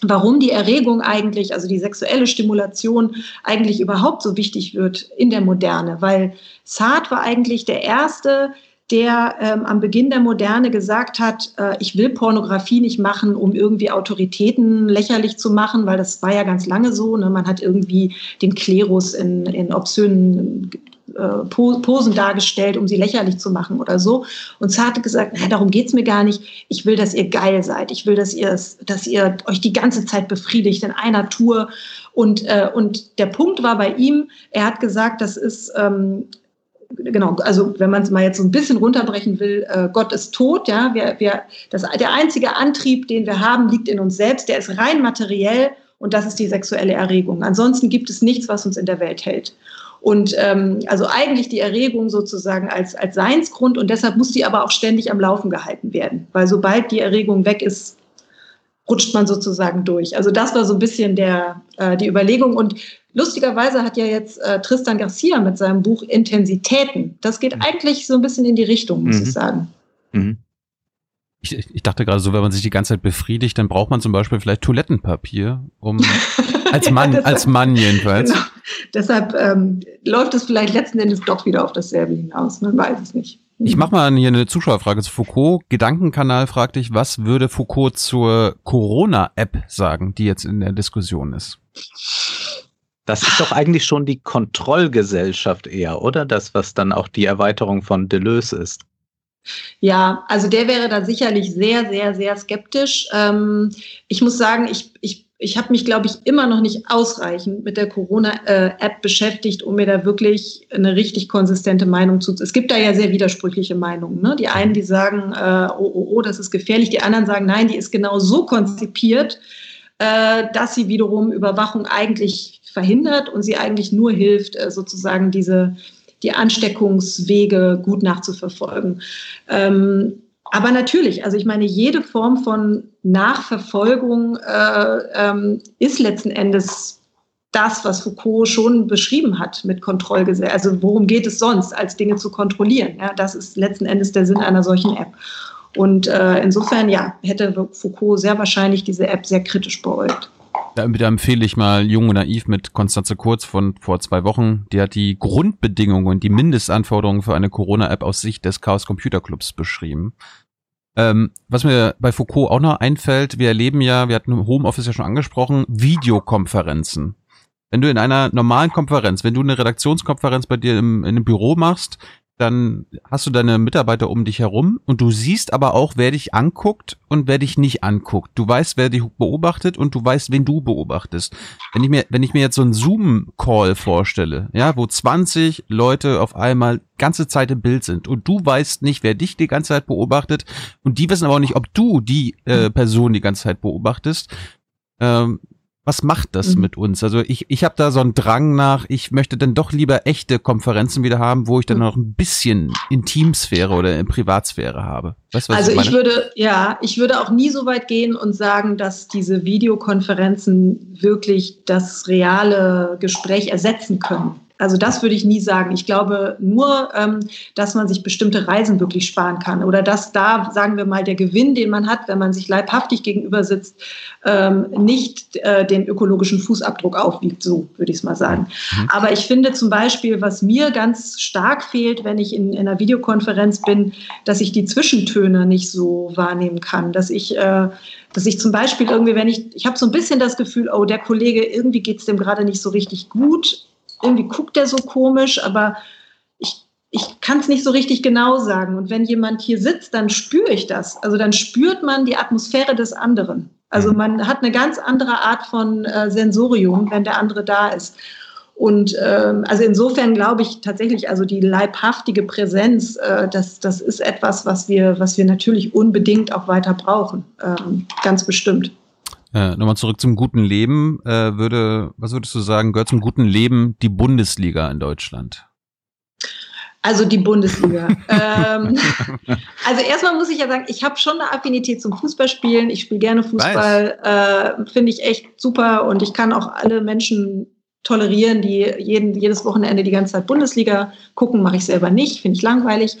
warum die Erregung eigentlich, also die sexuelle Stimulation eigentlich überhaupt so wichtig wird in der Moderne. Weil Saad war eigentlich der erste, der ähm, am Beginn der Moderne gesagt hat, äh, ich will Pornografie nicht machen, um irgendwie Autoritäten lächerlich zu machen, weil das war ja ganz lange so. Ne? Man hat irgendwie den Klerus in, in obszönen äh, Posen dargestellt, um sie lächerlich zu machen oder so. Und Zart hat gesagt, na, darum geht's mir gar nicht. Ich will, dass ihr geil seid. Ich will, dass ihr, dass ihr euch die ganze Zeit befriedigt in einer Tour. Und, äh, und der Punkt war bei ihm, er hat gesagt, das ist ähm, genau, also wenn man es mal jetzt so ein bisschen runterbrechen will, äh, Gott ist tot, ja, wir, wir, das, der einzige Antrieb, den wir haben, liegt in uns selbst, der ist rein materiell und das ist die sexuelle Erregung. Ansonsten gibt es nichts, was uns in der Welt hält. Und ähm, also eigentlich die Erregung sozusagen als, als Seinsgrund und deshalb muss die aber auch ständig am Laufen gehalten werden, weil sobald die Erregung weg ist, rutscht man sozusagen durch. Also das war so ein bisschen der, äh, die Überlegung. Und lustigerweise hat ja jetzt äh, Tristan Garcia mit seinem Buch Intensitäten, das geht mhm. eigentlich so ein bisschen in die Richtung, muss mhm. ich sagen. Mhm. Ich, ich, dachte gerade so, wenn man sich die ganze Zeit befriedigt, dann braucht man zum Beispiel vielleicht Toilettenpapier, um als Mann, ja, deshalb, als Mann jedenfalls. Genau. Deshalb ähm, läuft es vielleicht letzten Endes doch wieder auf dasselbe hinaus. Man weiß es nicht. Ich mache mal hier eine Zuschauerfrage zu Foucault. Gedankenkanal fragt dich, was würde Foucault zur Corona-App sagen, die jetzt in der Diskussion ist? Das ist doch eigentlich schon die Kontrollgesellschaft eher, oder? Das, was dann auch die Erweiterung von Deleuze ist. Ja, also der wäre da sicherlich sehr, sehr, sehr skeptisch. Ähm, ich muss sagen, ich, ich ich habe mich, glaube ich, immer noch nicht ausreichend mit der Corona-App beschäftigt, um mir da wirklich eine richtig konsistente Meinung zu. Es gibt da ja sehr widersprüchliche Meinungen. Ne? Die einen, die sagen, äh, oh, oh, oh, das ist gefährlich. Die anderen sagen, nein, die ist genau so konzipiert, äh, dass sie wiederum Überwachung eigentlich verhindert und sie eigentlich nur hilft, äh, sozusagen diese die Ansteckungswege gut nachzuverfolgen. Ähm, aber natürlich, also ich meine, jede Form von Nachverfolgung äh, ähm, ist letzten Endes das, was Foucault schon beschrieben hat mit Kontrollgesetz. Also worum geht es sonst, als Dinge zu kontrollieren? Ja, das ist letzten Endes der Sinn einer solchen App. Und äh, insofern, ja, hätte Foucault sehr wahrscheinlich diese App sehr kritisch beäugt. Da, empfehle ich mal Jung und Naiv mit Konstanze Kurz von vor zwei Wochen. Die hat die Grundbedingungen und die Mindestanforderungen für eine Corona-App aus Sicht des Chaos Computer Clubs beschrieben. Ähm, was mir bei Foucault auch noch einfällt, wir erleben ja, wir hatten Homeoffice ja schon angesprochen, Videokonferenzen. Wenn du in einer normalen Konferenz, wenn du eine Redaktionskonferenz bei dir im, in einem Büro machst, dann hast du deine Mitarbeiter um dich herum und du siehst aber auch, wer dich anguckt und wer dich nicht anguckt. Du weißt, wer dich beobachtet und du weißt, wen du beobachtest. Wenn ich mir, wenn ich mir jetzt so einen Zoom-Call vorstelle, ja, wo 20 Leute auf einmal ganze Zeit im Bild sind und du weißt nicht, wer dich die ganze Zeit beobachtet und die wissen aber auch nicht, ob du die äh, Person die ganze Zeit beobachtest, ähm, was macht das mhm. mit uns? Also ich, ich habe da so einen Drang nach, ich möchte dann doch lieber echte Konferenzen wieder haben, wo ich dann mhm. noch ein bisschen Intimsphäre oder Privatsphäre habe. Weißt, was also ich, ich würde, ja, ich würde auch nie so weit gehen und sagen, dass diese Videokonferenzen wirklich das reale Gespräch ersetzen können. Also das würde ich nie sagen. Ich glaube nur, ähm, dass man sich bestimmte Reisen wirklich sparen kann oder dass da, sagen wir mal, der Gewinn, den man hat, wenn man sich leibhaftig gegenüber sitzt, ähm, nicht äh, den ökologischen Fußabdruck aufwiegt, so würde ich es mal sagen. Mhm. Aber ich finde zum Beispiel, was mir ganz stark fehlt, wenn ich in, in einer Videokonferenz bin, dass ich die Zwischentöne nicht so wahrnehmen kann, dass ich äh, dass ich zum Beispiel irgendwie, wenn ich, ich habe so ein bisschen das Gefühl, oh, der Kollege, irgendwie geht es dem gerade nicht so richtig gut irgendwie guckt er so komisch, aber ich, ich kann es nicht so richtig genau sagen. Und wenn jemand hier sitzt, dann spüre ich das. Also dann spürt man die Atmosphäre des anderen. Also mhm. man hat eine ganz andere Art von äh, Sensorium, wenn der andere da ist. Und ähm, also insofern glaube ich tatsächlich, also die leibhaftige Präsenz, äh, das, das ist etwas, was wir, was wir natürlich unbedingt auch weiter brauchen. Ähm, ganz bestimmt. Äh, Nochmal zurück zum guten Leben. Äh, würde, was würdest du sagen, gehört zum guten Leben die Bundesliga in Deutschland? Also die Bundesliga. ähm, also erstmal muss ich ja sagen, ich habe schon eine Affinität zum Fußballspielen. Ich spiele gerne Fußball, äh, finde ich echt super und ich kann auch alle Menschen tolerieren, die jeden, jedes Wochenende die ganze Zeit Bundesliga gucken, mache ich selber nicht, finde ich langweilig.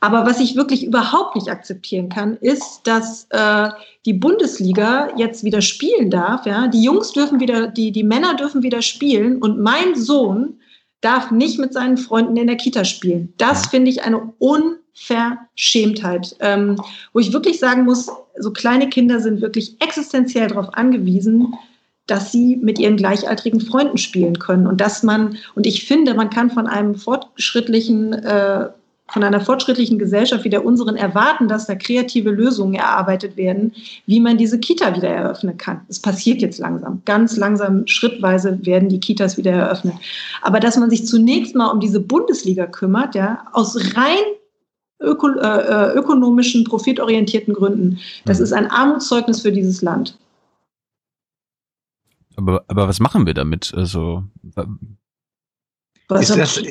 Aber was ich wirklich überhaupt nicht akzeptieren kann, ist, dass äh, die Bundesliga jetzt wieder spielen darf. Ja? Die Jungs dürfen wieder, die, die Männer dürfen wieder spielen und mein Sohn darf nicht mit seinen Freunden in der Kita spielen. Das finde ich eine Unverschämtheit, ähm, wo ich wirklich sagen muss, so kleine Kinder sind wirklich existenziell darauf angewiesen, dass sie mit ihren gleichaltrigen Freunden spielen können und dass man und ich finde, man kann von einem fortschrittlichen äh, von einer fortschrittlichen Gesellschaft wie der unseren erwarten, dass da kreative Lösungen erarbeitet werden, wie man diese Kita wieder eröffnen kann. Es passiert jetzt langsam. Ganz langsam, schrittweise werden die Kitas wieder eröffnet. Aber dass man sich zunächst mal um diese Bundesliga kümmert, ja, aus rein öko, äh, äh ökonomischen, profitorientierten Gründen, das mhm. ist ein Armutszeugnis für dieses Land. Aber, aber was machen wir damit? Also, ist das,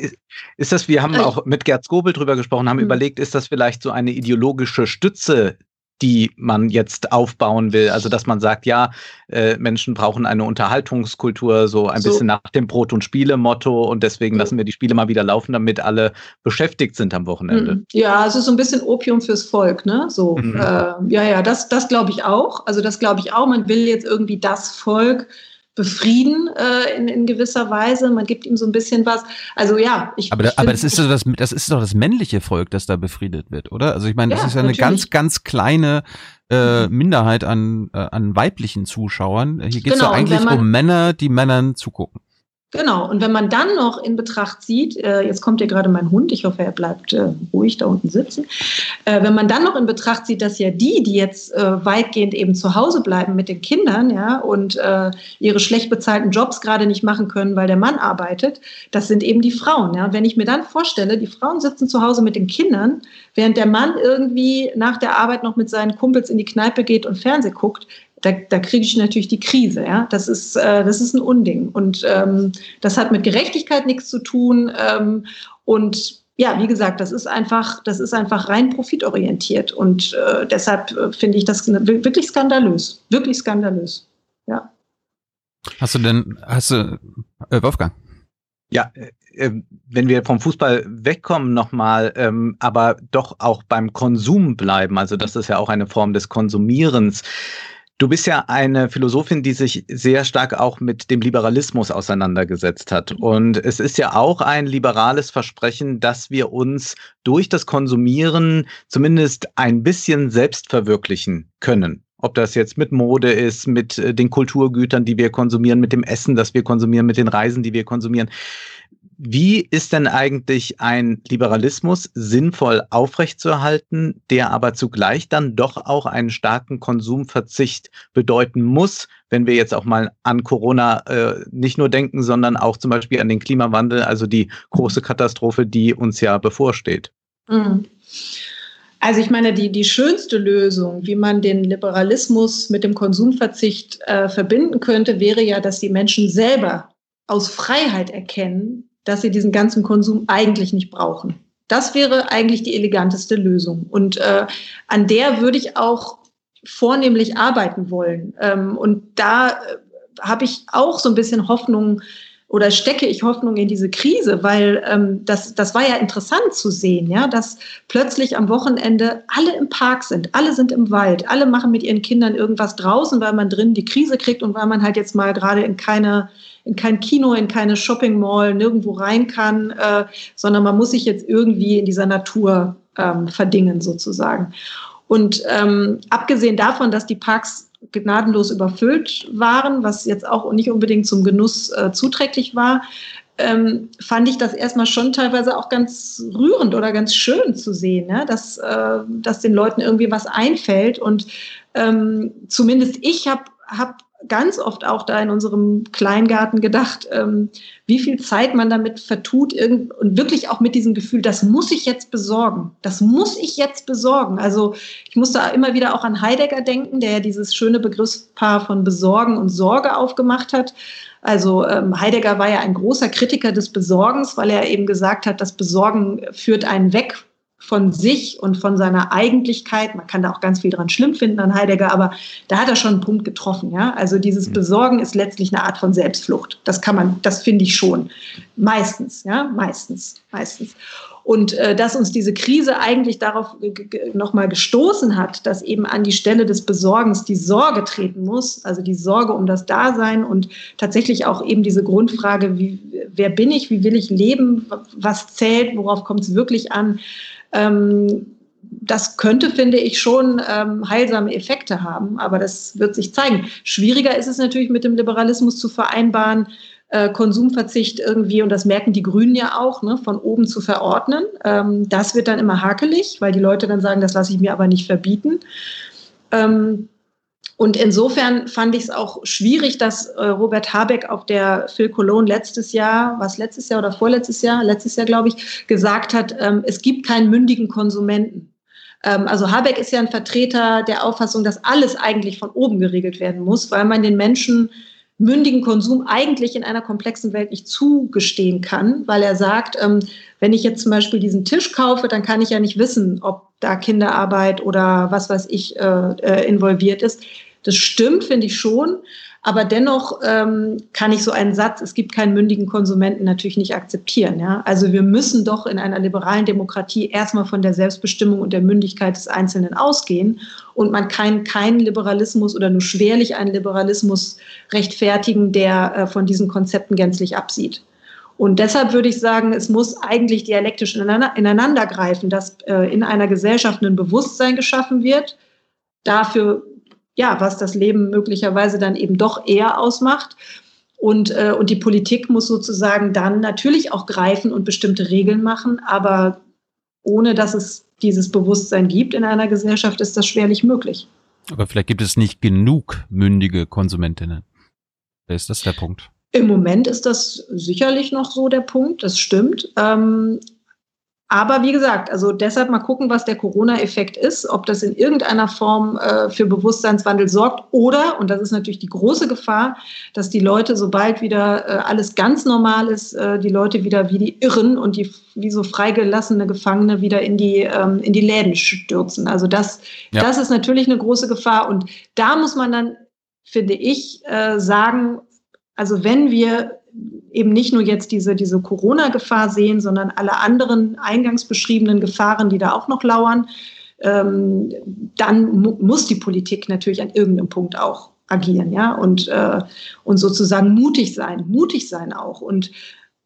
ist das, wir haben äh, auch mit Gerd Skobel drüber gesprochen, haben mhm. überlegt, ist das vielleicht so eine ideologische Stütze, die man jetzt aufbauen will? Also, dass man sagt, ja, äh, Menschen brauchen eine Unterhaltungskultur, so ein so. bisschen nach dem Brot- und Spiele-Motto und deswegen lassen wir die Spiele mal wieder laufen, damit alle beschäftigt sind am Wochenende. Mhm. Ja, es ist so ein bisschen Opium fürs Volk, ne? So, mhm. äh, ja, ja, das, das glaube ich auch. Also, das glaube ich auch. Man will jetzt irgendwie das Volk befrieden äh, in, in gewisser Weise. Man gibt ihm so ein bisschen was. Also ja, ich. Aber, da, ich aber das ist doch das, das ist doch das männliche Volk, das da befriedet wird, oder? Also ich meine, das ja, ist ja eine ganz, ganz kleine äh, mhm. Minderheit an, äh, an weiblichen Zuschauern. Hier geht es genau, ja eigentlich man, um Männer, die Männern zugucken. Genau, und wenn man dann noch in Betracht zieht, äh, jetzt kommt ja gerade mein Hund, ich hoffe, er bleibt äh, ruhig da unten sitzen, äh, wenn man dann noch in Betracht zieht, dass ja die, die jetzt äh, weitgehend eben zu Hause bleiben mit den Kindern ja, und äh, ihre schlecht bezahlten Jobs gerade nicht machen können, weil der Mann arbeitet, das sind eben die Frauen. Ja. Wenn ich mir dann vorstelle, die Frauen sitzen zu Hause mit den Kindern, während der Mann irgendwie nach der Arbeit noch mit seinen Kumpels in die Kneipe geht und Fernseh guckt, da, da kriege ich natürlich die Krise. Ja? Das, ist, äh, das ist ein Unding. Und ähm, das hat mit Gerechtigkeit nichts zu tun. Ähm, und ja, wie gesagt, das ist einfach, das ist einfach rein profitorientiert. Und äh, deshalb äh, finde ich das wirklich skandalös. Wirklich skandalös. Ja. Hast du denn, hast du, äh, Wolfgang? Ja, äh, äh wenn wir vom Fußball wegkommen nochmal, ähm, aber doch auch beim Konsum bleiben, also das ist ja auch eine Form des Konsumierens. Du bist ja eine Philosophin, die sich sehr stark auch mit dem Liberalismus auseinandergesetzt hat. Und es ist ja auch ein liberales Versprechen, dass wir uns durch das Konsumieren zumindest ein bisschen selbst verwirklichen können. Ob das jetzt mit Mode ist, mit äh, den Kulturgütern, die wir konsumieren, mit dem Essen, das wir konsumieren, mit den Reisen, die wir konsumieren. Wie ist denn eigentlich ein Liberalismus sinnvoll aufrechtzuerhalten, der aber zugleich dann doch auch einen starken Konsumverzicht bedeuten muss, wenn wir jetzt auch mal an Corona äh, nicht nur denken, sondern auch zum Beispiel an den Klimawandel, also die große Katastrophe, die uns ja bevorsteht? Mhm. Also ich meine, die, die schönste Lösung, wie man den Liberalismus mit dem Konsumverzicht äh, verbinden könnte, wäre ja, dass die Menschen selber aus Freiheit erkennen, dass sie diesen ganzen Konsum eigentlich nicht brauchen. Das wäre eigentlich die eleganteste Lösung. Und äh, an der würde ich auch vornehmlich arbeiten wollen. Ähm, und da äh, habe ich auch so ein bisschen Hoffnung oder stecke ich Hoffnung in diese Krise, weil ähm, das, das war ja interessant zu sehen, ja, dass plötzlich am Wochenende alle im Park sind, alle sind im Wald, alle machen mit ihren Kindern irgendwas draußen, weil man drin die Krise kriegt und weil man halt jetzt mal gerade in keine in kein Kino, in keine Shopping Mall, nirgendwo rein kann, äh, sondern man muss sich jetzt irgendwie in dieser Natur ähm, verdingen sozusagen. Und ähm, abgesehen davon, dass die Parks gnadenlos überfüllt waren, was jetzt auch nicht unbedingt zum Genuss äh, zuträglich war, ähm, fand ich das erstmal schon teilweise auch ganz rührend oder ganz schön zu sehen, ne? dass, äh, dass den Leuten irgendwie was einfällt und ähm, zumindest ich habe hab ganz oft auch da in unserem Kleingarten gedacht, ähm, wie viel Zeit man damit vertut irgend, und wirklich auch mit diesem Gefühl, das muss ich jetzt besorgen. Das muss ich jetzt besorgen. Also ich musste immer wieder auch an Heidegger denken, der ja dieses schöne Begriffspaar von Besorgen und Sorge aufgemacht hat. Also ähm, Heidegger war ja ein großer Kritiker des Besorgens, weil er eben gesagt hat, das Besorgen führt einen weg von sich und von seiner Eigentlichkeit. Man kann da auch ganz viel dran schlimm finden an Heidegger, aber da hat er schon einen Punkt getroffen. Ja? Also dieses mhm. Besorgen ist letztlich eine Art von Selbstflucht. Das kann man, das finde ich schon. Meistens, ja, meistens, meistens. Und äh, dass uns diese Krise eigentlich darauf nochmal gestoßen hat, dass eben an die Stelle des Besorgens die Sorge treten muss, also die Sorge um das Dasein und tatsächlich auch eben diese Grundfrage, wie, wer bin ich, wie will ich leben, was zählt, worauf kommt es wirklich an, das könnte, finde ich, schon ähm, heilsame Effekte haben, aber das wird sich zeigen. Schwieriger ist es natürlich mit dem Liberalismus zu vereinbaren, äh, Konsumverzicht irgendwie, und das merken die Grünen ja auch, ne, von oben zu verordnen. Ähm, das wird dann immer hakelig, weil die Leute dann sagen, das lasse ich mir aber nicht verbieten. Ähm, und insofern fand ich es auch schwierig, dass äh, Robert Habeck auf der Phil Cologne letztes Jahr, was letztes Jahr oder vorletztes Jahr, letztes Jahr glaube ich, gesagt hat, ähm, es gibt keinen mündigen Konsumenten. Ähm, also Habeck ist ja ein Vertreter der Auffassung, dass alles eigentlich von oben geregelt werden muss, weil man den Menschen mündigen Konsum eigentlich in einer komplexen Welt nicht zugestehen kann, weil er sagt, ähm, wenn ich jetzt zum Beispiel diesen Tisch kaufe, dann kann ich ja nicht wissen, ob da Kinderarbeit oder was weiß ich äh, äh involviert ist. Das stimmt, finde ich schon. Aber dennoch ähm, kann ich so einen Satz, es gibt keinen mündigen Konsumenten, natürlich nicht akzeptieren. Ja? Also wir müssen doch in einer liberalen Demokratie erstmal von der Selbstbestimmung und der Mündigkeit des Einzelnen ausgehen. Und man kann keinen Liberalismus oder nur schwerlich einen Liberalismus rechtfertigen, der äh, von diesen Konzepten gänzlich absieht. Und deshalb würde ich sagen, es muss eigentlich dialektisch ineinander greifen, dass äh, in einer Gesellschaft ein Bewusstsein geschaffen wird, dafür ja, was das Leben möglicherweise dann eben doch eher ausmacht. Und, äh, und die Politik muss sozusagen dann natürlich auch greifen und bestimmte Regeln machen, aber ohne dass es dieses Bewusstsein gibt in einer Gesellschaft, ist das schwerlich möglich. Aber vielleicht gibt es nicht genug mündige Konsumentinnen. Ist das der Punkt? Im Moment ist das sicherlich noch so der Punkt, das stimmt. Ähm, aber wie gesagt, also deshalb mal gucken, was der Corona-Effekt ist, ob das in irgendeiner Form äh, für Bewusstseinswandel sorgt oder, und das ist natürlich die große Gefahr, dass die Leute, sobald wieder äh, alles ganz normal ist, äh, die Leute wieder wie die Irren und die wie so freigelassene Gefangene wieder in die, ähm, in die Läden stürzen. Also das, ja. das ist natürlich eine große Gefahr. Und da muss man dann, finde ich, äh, sagen, also wenn wir eben nicht nur jetzt diese, diese Corona-Gefahr sehen, sondern alle anderen eingangs beschriebenen Gefahren, die da auch noch lauern, ähm, dann mu muss die Politik natürlich an irgendeinem Punkt auch agieren, ja, und, äh, und sozusagen mutig sein, mutig sein auch. Und,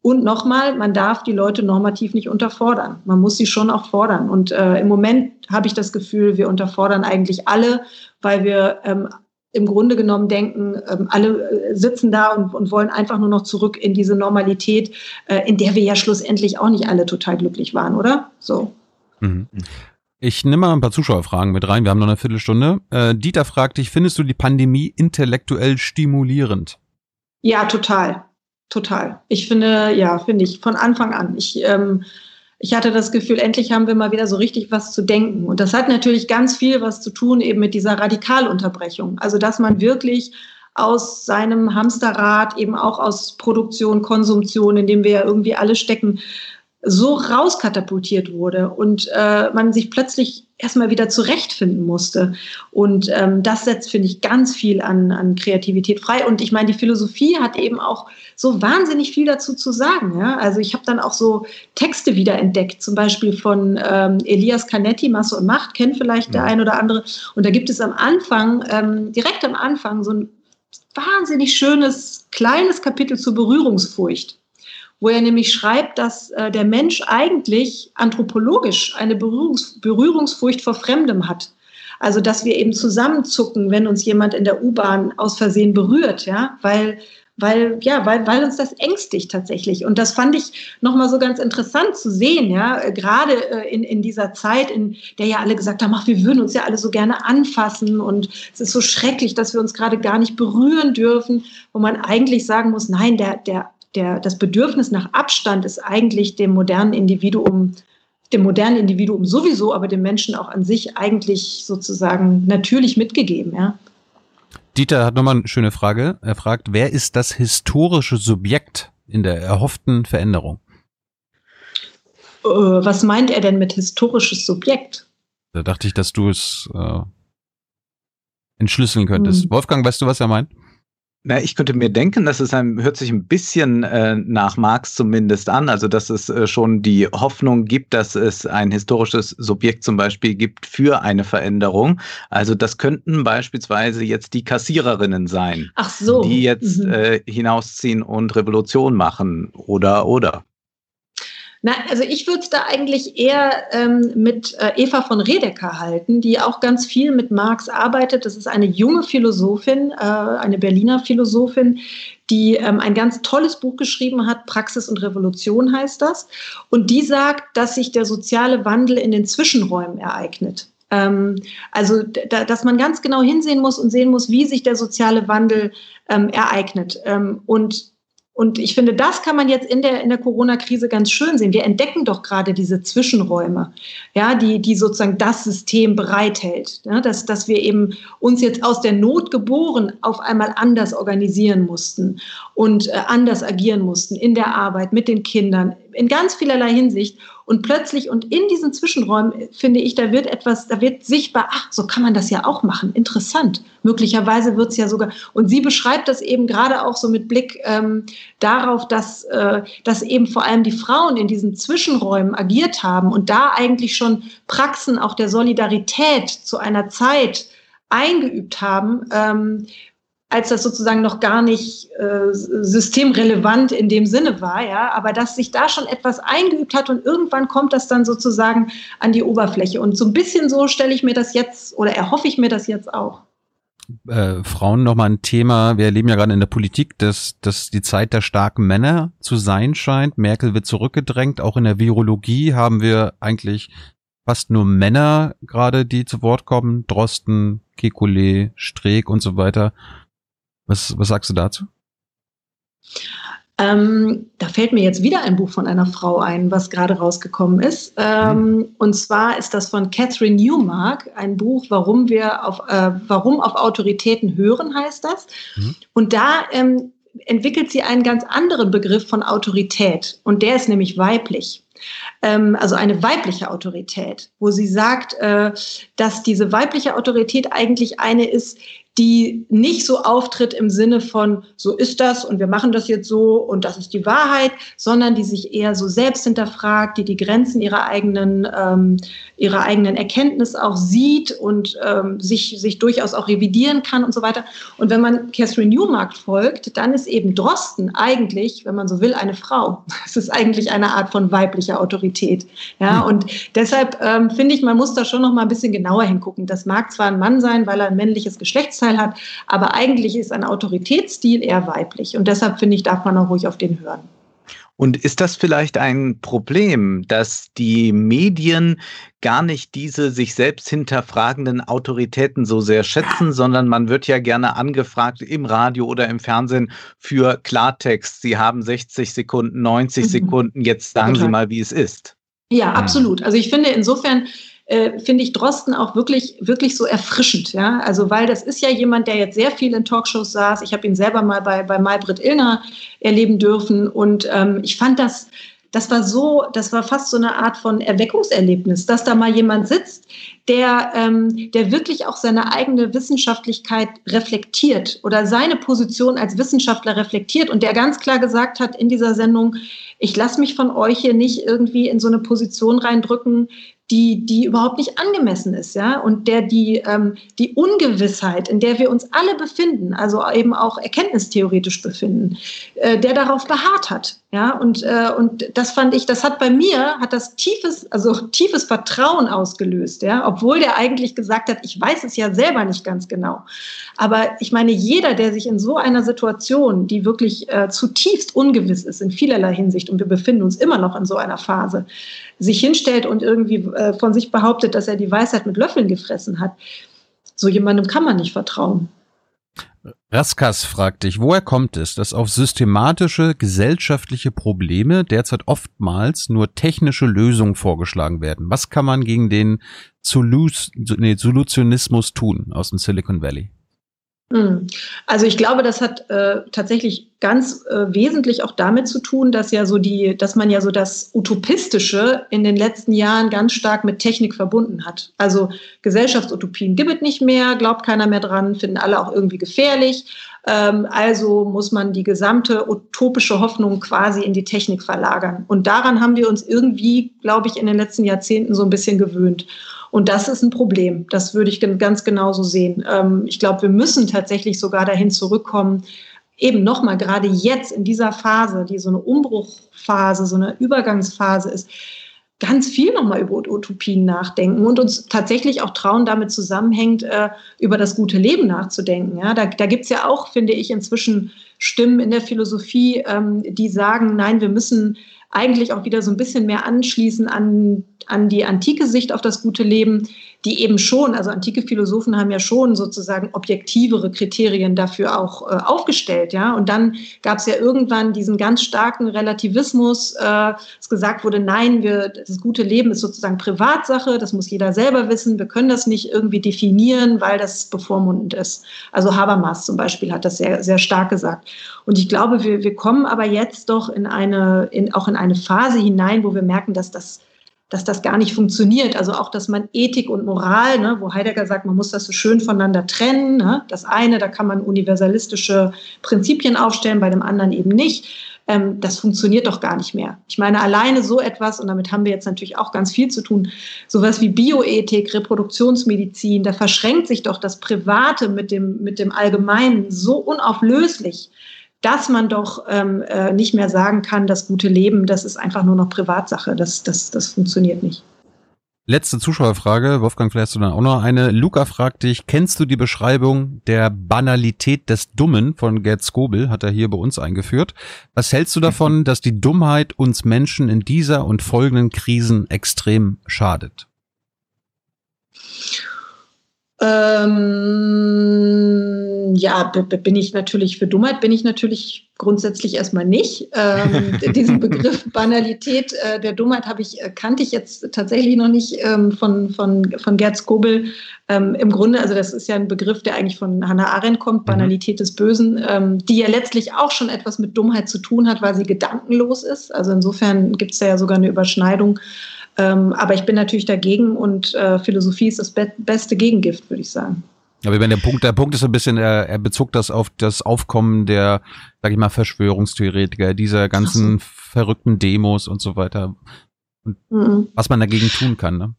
und nochmal, man darf die Leute normativ nicht unterfordern. Man muss sie schon auch fordern. Und äh, im Moment habe ich das Gefühl, wir unterfordern eigentlich alle, weil wir ähm, im Grunde genommen denken, ähm, alle äh, sitzen da und, und, wollen einfach nur noch zurück in diese Normalität, äh, in der wir ja schlussendlich auch nicht alle total glücklich waren, oder? So. Mhm. Ich nehme mal ein paar Zuschauerfragen mit rein. Wir haben noch eine Viertelstunde. Äh, Dieter fragt dich, findest du die Pandemie intellektuell stimulierend? Ja, total. Total. Ich finde, ja, finde ich von Anfang an. Ich ähm, ich hatte das Gefühl, endlich haben wir mal wieder so richtig was zu denken. Und das hat natürlich ganz viel was zu tun eben mit dieser Radikalunterbrechung. Also, dass man wirklich aus seinem Hamsterrad, eben auch aus Produktion, Konsumtion, in dem wir ja irgendwie alle stecken, so rauskatapultiert wurde und äh, man sich plötzlich erstmal wieder zurechtfinden musste. Und ähm, das setzt, finde ich, ganz viel an, an Kreativität frei. Und ich meine, die Philosophie hat eben auch so wahnsinnig viel dazu zu sagen. Ja? Also ich habe dann auch so Texte wiederentdeckt, zum Beispiel von ähm, Elias Canetti, Masse und Macht, kennt vielleicht ja. der ein oder andere. Und da gibt es am Anfang, ähm, direkt am Anfang, so ein wahnsinnig schönes, kleines Kapitel zur Berührungsfurcht wo er nämlich schreibt, dass äh, der Mensch eigentlich anthropologisch eine Berührungs Berührungsfurcht vor Fremdem hat. Also dass wir eben zusammenzucken, wenn uns jemand in der U-Bahn aus Versehen berührt, ja, weil weil ja, weil, weil uns das ängstigt tatsächlich. Und das fand ich nochmal so ganz interessant zu sehen, ja, gerade äh, in, in dieser Zeit, in der ja alle gesagt haben, ach, wir würden uns ja alle so gerne anfassen und es ist so schrecklich, dass wir uns gerade gar nicht berühren dürfen, wo man eigentlich sagen muss, nein, der, der, der, das Bedürfnis nach Abstand ist eigentlich dem modernen Individuum dem modernen Individuum sowieso, aber dem Menschen auch an sich eigentlich sozusagen natürlich mitgegeben, ja. Dieter hat nochmal eine schöne Frage. Er fragt, wer ist das historische Subjekt in der erhofften Veränderung? Äh, was meint er denn mit historisches Subjekt? Da dachte ich, dass du es äh, entschlüsseln könntest. Hm. Wolfgang, weißt du, was er meint? Na, ich könnte mir denken, dass es ein, hört sich ein bisschen äh, nach Marx zumindest an, also dass es äh, schon die Hoffnung gibt, dass es ein historisches Subjekt zum Beispiel gibt für eine Veränderung. Also das könnten beispielsweise jetzt die Kassiererinnen sein, Ach so. die jetzt mhm. äh, hinausziehen und Revolution machen oder oder. Na, also ich würde es da eigentlich eher ähm, mit äh, Eva von Redeker halten, die auch ganz viel mit Marx arbeitet. Das ist eine junge Philosophin, äh, eine Berliner Philosophin, die ähm, ein ganz tolles Buch geschrieben hat, Praxis und Revolution heißt das. Und die sagt, dass sich der soziale Wandel in den Zwischenräumen ereignet. Ähm, also, da, dass man ganz genau hinsehen muss und sehen muss, wie sich der soziale Wandel ähm, ereignet. Ähm, und und ich finde, das kann man jetzt in der, in der Corona-Krise ganz schön sehen. Wir entdecken doch gerade diese Zwischenräume, ja, die, die sozusagen das System bereithält. Ja, dass, dass wir eben uns jetzt aus der Not geboren auf einmal anders organisieren mussten und äh, anders agieren mussten in der Arbeit, mit den Kindern, in ganz vielerlei Hinsicht. Und plötzlich und in diesen Zwischenräumen finde ich, da wird etwas, da wird sichtbar, ach, so kann man das ja auch machen. Interessant. Möglicherweise wird es ja sogar, und sie beschreibt das eben gerade auch so mit Blick ähm, darauf, dass, äh, dass eben vor allem die Frauen in diesen Zwischenräumen agiert haben und da eigentlich schon Praxen auch der Solidarität zu einer Zeit eingeübt haben, ähm, als das sozusagen noch gar nicht äh, systemrelevant in dem Sinne war, ja, aber dass sich da schon etwas eingeübt hat und irgendwann kommt das dann sozusagen an die Oberfläche. Und so ein bisschen so stelle ich mir das jetzt oder erhoffe ich mir das jetzt auch. Äh, Frauen nochmal ein Thema. Wir erleben ja gerade in der Politik, dass, dass die Zeit der starken Männer zu sein scheint. Merkel wird zurückgedrängt. Auch in der Virologie haben wir eigentlich fast nur Männer gerade, die zu Wort kommen. Drosten, Kekulé, Streeck und so weiter. Was, was sagst du dazu? Ähm, da fällt mir jetzt wieder ein Buch von einer Frau ein, was gerade rausgekommen ist. Ähm, mhm. Und zwar ist das von Catherine Newmark, ein Buch, warum wir auf, äh, warum auf Autoritäten hören, heißt das. Mhm. Und da ähm, entwickelt sie einen ganz anderen Begriff von Autorität. Und der ist nämlich weiblich ähm, also eine weibliche Autorität, wo sie sagt, äh, dass diese weibliche Autorität eigentlich eine ist, die nicht so auftritt im Sinne von, so ist das und wir machen das jetzt so und das ist die Wahrheit, sondern die sich eher so selbst hinterfragt, die die Grenzen ihrer eigenen, ähm, ihrer eigenen Erkenntnis auch sieht und ähm, sich, sich durchaus auch revidieren kann und so weiter. Und wenn man Catherine Newmark folgt, dann ist eben Drosten eigentlich, wenn man so will, eine Frau. Es ist eigentlich eine Art von weiblicher Autorität. Ja, hm. und deshalb ähm, finde ich, man muss da schon noch mal ein bisschen genauer hingucken. Das mag zwar ein Mann sein, weil er ein männliches Geschlecht Geschlechtsteil hat. Aber eigentlich ist ein Autoritätsstil eher weiblich. Und deshalb finde ich, darf man auch ruhig auf den hören. Und ist das vielleicht ein Problem, dass die Medien gar nicht diese sich selbst hinterfragenden Autoritäten so sehr schätzen, sondern man wird ja gerne angefragt im Radio oder im Fernsehen für Klartext. Sie haben 60 Sekunden, 90 mhm. Sekunden, jetzt sagen Total. Sie mal, wie es ist. Ja, absolut. Also ich finde insofern äh, finde ich Drosten auch wirklich, wirklich so erfrischend. Ja? Also, weil das ist ja jemand, der jetzt sehr viel in Talkshows saß. Ich habe ihn selber mal bei, bei Maybrit Illner erleben dürfen und ähm, ich fand das, das war so, das war fast so eine Art von Erweckungserlebnis, dass da mal jemand sitzt, der, ähm, der wirklich auch seine eigene Wissenschaftlichkeit reflektiert oder seine Position als Wissenschaftler reflektiert und der ganz klar gesagt hat in dieser Sendung, ich lasse mich von euch hier nicht irgendwie in so eine Position reindrücken, die, die überhaupt nicht angemessen ist, ja, und der die, ähm, die Ungewissheit, in der wir uns alle befinden, also eben auch erkenntnistheoretisch befinden, äh, der darauf beharrt hat, ja, und, äh, und das fand ich, das hat bei mir, hat das tiefes, also tiefes Vertrauen ausgelöst, ja, obwohl der eigentlich gesagt hat, ich weiß es ja selber nicht ganz genau. Aber ich meine, jeder, der sich in so einer Situation, die wirklich äh, zutiefst ungewiss ist in vielerlei Hinsicht, und wir befinden uns immer noch in so einer Phase, sich hinstellt und irgendwie äh, von sich behauptet, dass er die Weisheit mit Löffeln gefressen hat, so jemandem kann man nicht vertrauen. Raskas fragt dich, woher kommt es, dass auf systematische gesellschaftliche Probleme derzeit oftmals nur technische Lösungen vorgeschlagen werden? Was kann man gegen den Solutionismus tun aus dem Silicon Valley? Hm. Also ich glaube, das hat äh, tatsächlich ganz äh, wesentlich auch damit zu tun, dass ja so die, dass man ja so das Utopistische in den letzten Jahren ganz stark mit Technik verbunden hat. Also Gesellschaftsutopien gibt es nicht mehr, glaubt keiner mehr dran, finden alle auch irgendwie gefährlich. Ähm, also muss man die gesamte utopische Hoffnung quasi in die Technik verlagern. Und daran haben wir uns irgendwie, glaube ich, in den letzten Jahrzehnten so ein bisschen gewöhnt. Und das ist ein Problem. Das würde ich ganz genauso sehen. Ähm, ich glaube, wir müssen tatsächlich sogar dahin zurückkommen, eben nochmal gerade jetzt in dieser Phase, die so eine Umbruchphase, so eine Übergangsphase ist, ganz viel nochmal über Utopien nachdenken und uns tatsächlich auch trauen, damit zusammenhängt, äh, über das gute Leben nachzudenken. Ja, da, da gibt es ja auch, finde ich, inzwischen Stimmen in der Philosophie, ähm, die sagen, nein, wir müssen eigentlich auch wieder so ein bisschen mehr anschließen an, an die antike Sicht auf das gute Leben, die eben schon, also antike Philosophen haben ja schon sozusagen objektivere Kriterien dafür auch äh, aufgestellt, ja. Und dann gab es ja irgendwann diesen ganz starken Relativismus, äh, dass gesagt wurde, nein, wir, das gute Leben ist sozusagen Privatsache, das muss jeder selber wissen, wir können das nicht irgendwie definieren, weil das bevormundend ist. Also Habermas zum Beispiel hat das sehr, sehr stark gesagt. Und ich glaube, wir, wir kommen aber jetzt doch in eine, in, auch in eine Phase hinein, wo wir merken, dass das dass das gar nicht funktioniert. Also auch, dass man Ethik und Moral, ne, wo Heidegger sagt, man muss das so schön voneinander trennen. Ne? Das eine, da kann man universalistische Prinzipien aufstellen, bei dem anderen eben nicht. Ähm, das funktioniert doch gar nicht mehr. Ich meine, alleine so etwas, und damit haben wir jetzt natürlich auch ganz viel zu tun, sowas wie Bioethik, Reproduktionsmedizin, da verschränkt sich doch das Private mit dem, mit dem Allgemeinen so unauflöslich dass man doch ähm, äh, nicht mehr sagen kann, das gute Leben, das ist einfach nur noch Privatsache. Das, das, das funktioniert nicht. Letzte Zuschauerfrage, Wolfgang, vielleicht hast du dann auch noch eine. Luca fragt dich, kennst du die Beschreibung der Banalität des Dummen von Gerd Skobel, hat er hier bei uns eingeführt. Was hältst du davon, dass die Dummheit uns Menschen in dieser und folgenden Krisen extrem schadet? Ähm, ja, bin ich natürlich für Dummheit, bin ich natürlich grundsätzlich erstmal nicht. Ähm, diesen Begriff Banalität äh, der Dummheit habe ich, äh, kannte ich jetzt tatsächlich noch nicht ähm, von, von, von Gerd Skobel. Ähm, Im Grunde, also das ist ja ein Begriff, der eigentlich von Hannah Arendt kommt, mhm. Banalität des Bösen, ähm, die ja letztlich auch schon etwas mit Dummheit zu tun hat, weil sie gedankenlos ist. Also insofern gibt es da ja sogar eine Überschneidung. Ähm, aber ich bin natürlich dagegen und äh, Philosophie ist das be beste Gegengift, würde ich sagen. Aber wenn der Punkt, der Punkt ist ein bisschen, er, er bezog das auf das Aufkommen der, sag ich mal, Verschwörungstheoretiker, dieser ganzen so. verrückten Demos und so weiter. Und mhm. was man dagegen tun kann, ne?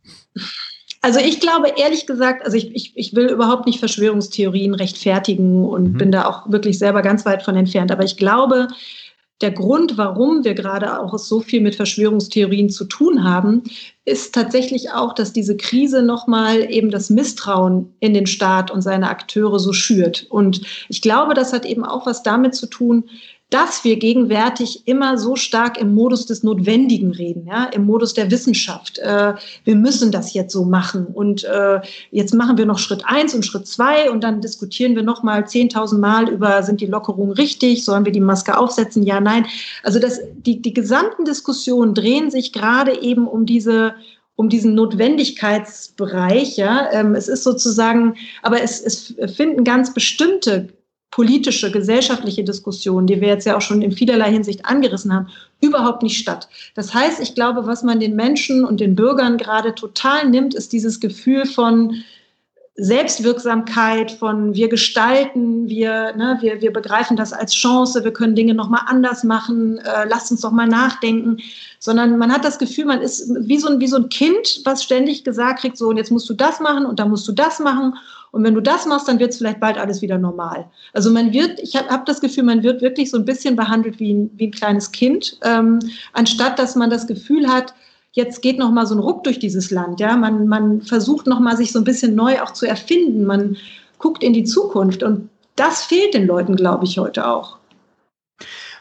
Also ich glaube ehrlich gesagt, also ich, ich, ich will überhaupt nicht Verschwörungstheorien rechtfertigen und mhm. bin da auch wirklich selber ganz weit von entfernt. Aber ich glaube, der Grund, warum wir gerade auch so viel mit Verschwörungstheorien zu tun haben, ist tatsächlich auch, dass diese Krise nochmal eben das Misstrauen in den Staat und seine Akteure so schürt. Und ich glaube, das hat eben auch was damit zu tun, dass wir gegenwärtig immer so stark im Modus des Notwendigen reden, ja, im Modus der Wissenschaft. Äh, wir müssen das jetzt so machen und äh, jetzt machen wir noch Schritt eins und Schritt zwei und dann diskutieren wir noch mal 10.000 Mal über, sind die Lockerungen richtig, sollen wir die Maske aufsetzen, ja, nein. Also das, die, die gesamten Diskussionen drehen sich gerade eben um diese um diesen Notwendigkeitsbereich. Ja. Ähm, es ist sozusagen, aber es, es finden ganz bestimmte politische, gesellschaftliche Diskussion, die wir jetzt ja auch schon in vielerlei Hinsicht angerissen haben, überhaupt nicht statt. Das heißt, ich glaube, was man den Menschen und den Bürgern gerade total nimmt, ist dieses Gefühl von Selbstwirksamkeit, von wir gestalten, wir, ne, wir, wir begreifen das als Chance, wir können Dinge nochmal anders machen, äh, lasst uns doch mal nachdenken, sondern man hat das Gefühl, man ist wie so, ein, wie so ein Kind, was ständig gesagt kriegt, so und jetzt musst du das machen und dann musst du das machen und wenn du das machst, dann wird es vielleicht bald alles wieder normal. Also man wird, ich habe hab das Gefühl, man wird wirklich so ein bisschen behandelt wie ein, wie ein kleines Kind, ähm, anstatt dass man das Gefühl hat, jetzt geht noch mal so ein Ruck durch dieses Land. Ja, man, man versucht noch mal sich so ein bisschen neu auch zu erfinden. Man guckt in die Zukunft und das fehlt den Leuten, glaube ich, heute auch.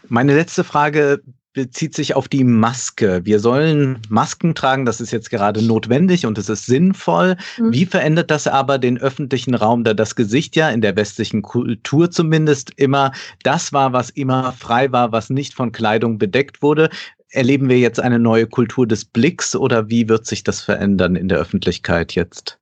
Meine letzte Frage bezieht sich auf die Maske. Wir sollen Masken tragen, das ist jetzt gerade notwendig und es ist sinnvoll. Mhm. Wie verändert das aber den öffentlichen Raum, da das Gesicht ja in der westlichen Kultur zumindest immer das war, was immer frei war, was nicht von Kleidung bedeckt wurde? Erleben wir jetzt eine neue Kultur des Blicks oder wie wird sich das verändern in der Öffentlichkeit jetzt?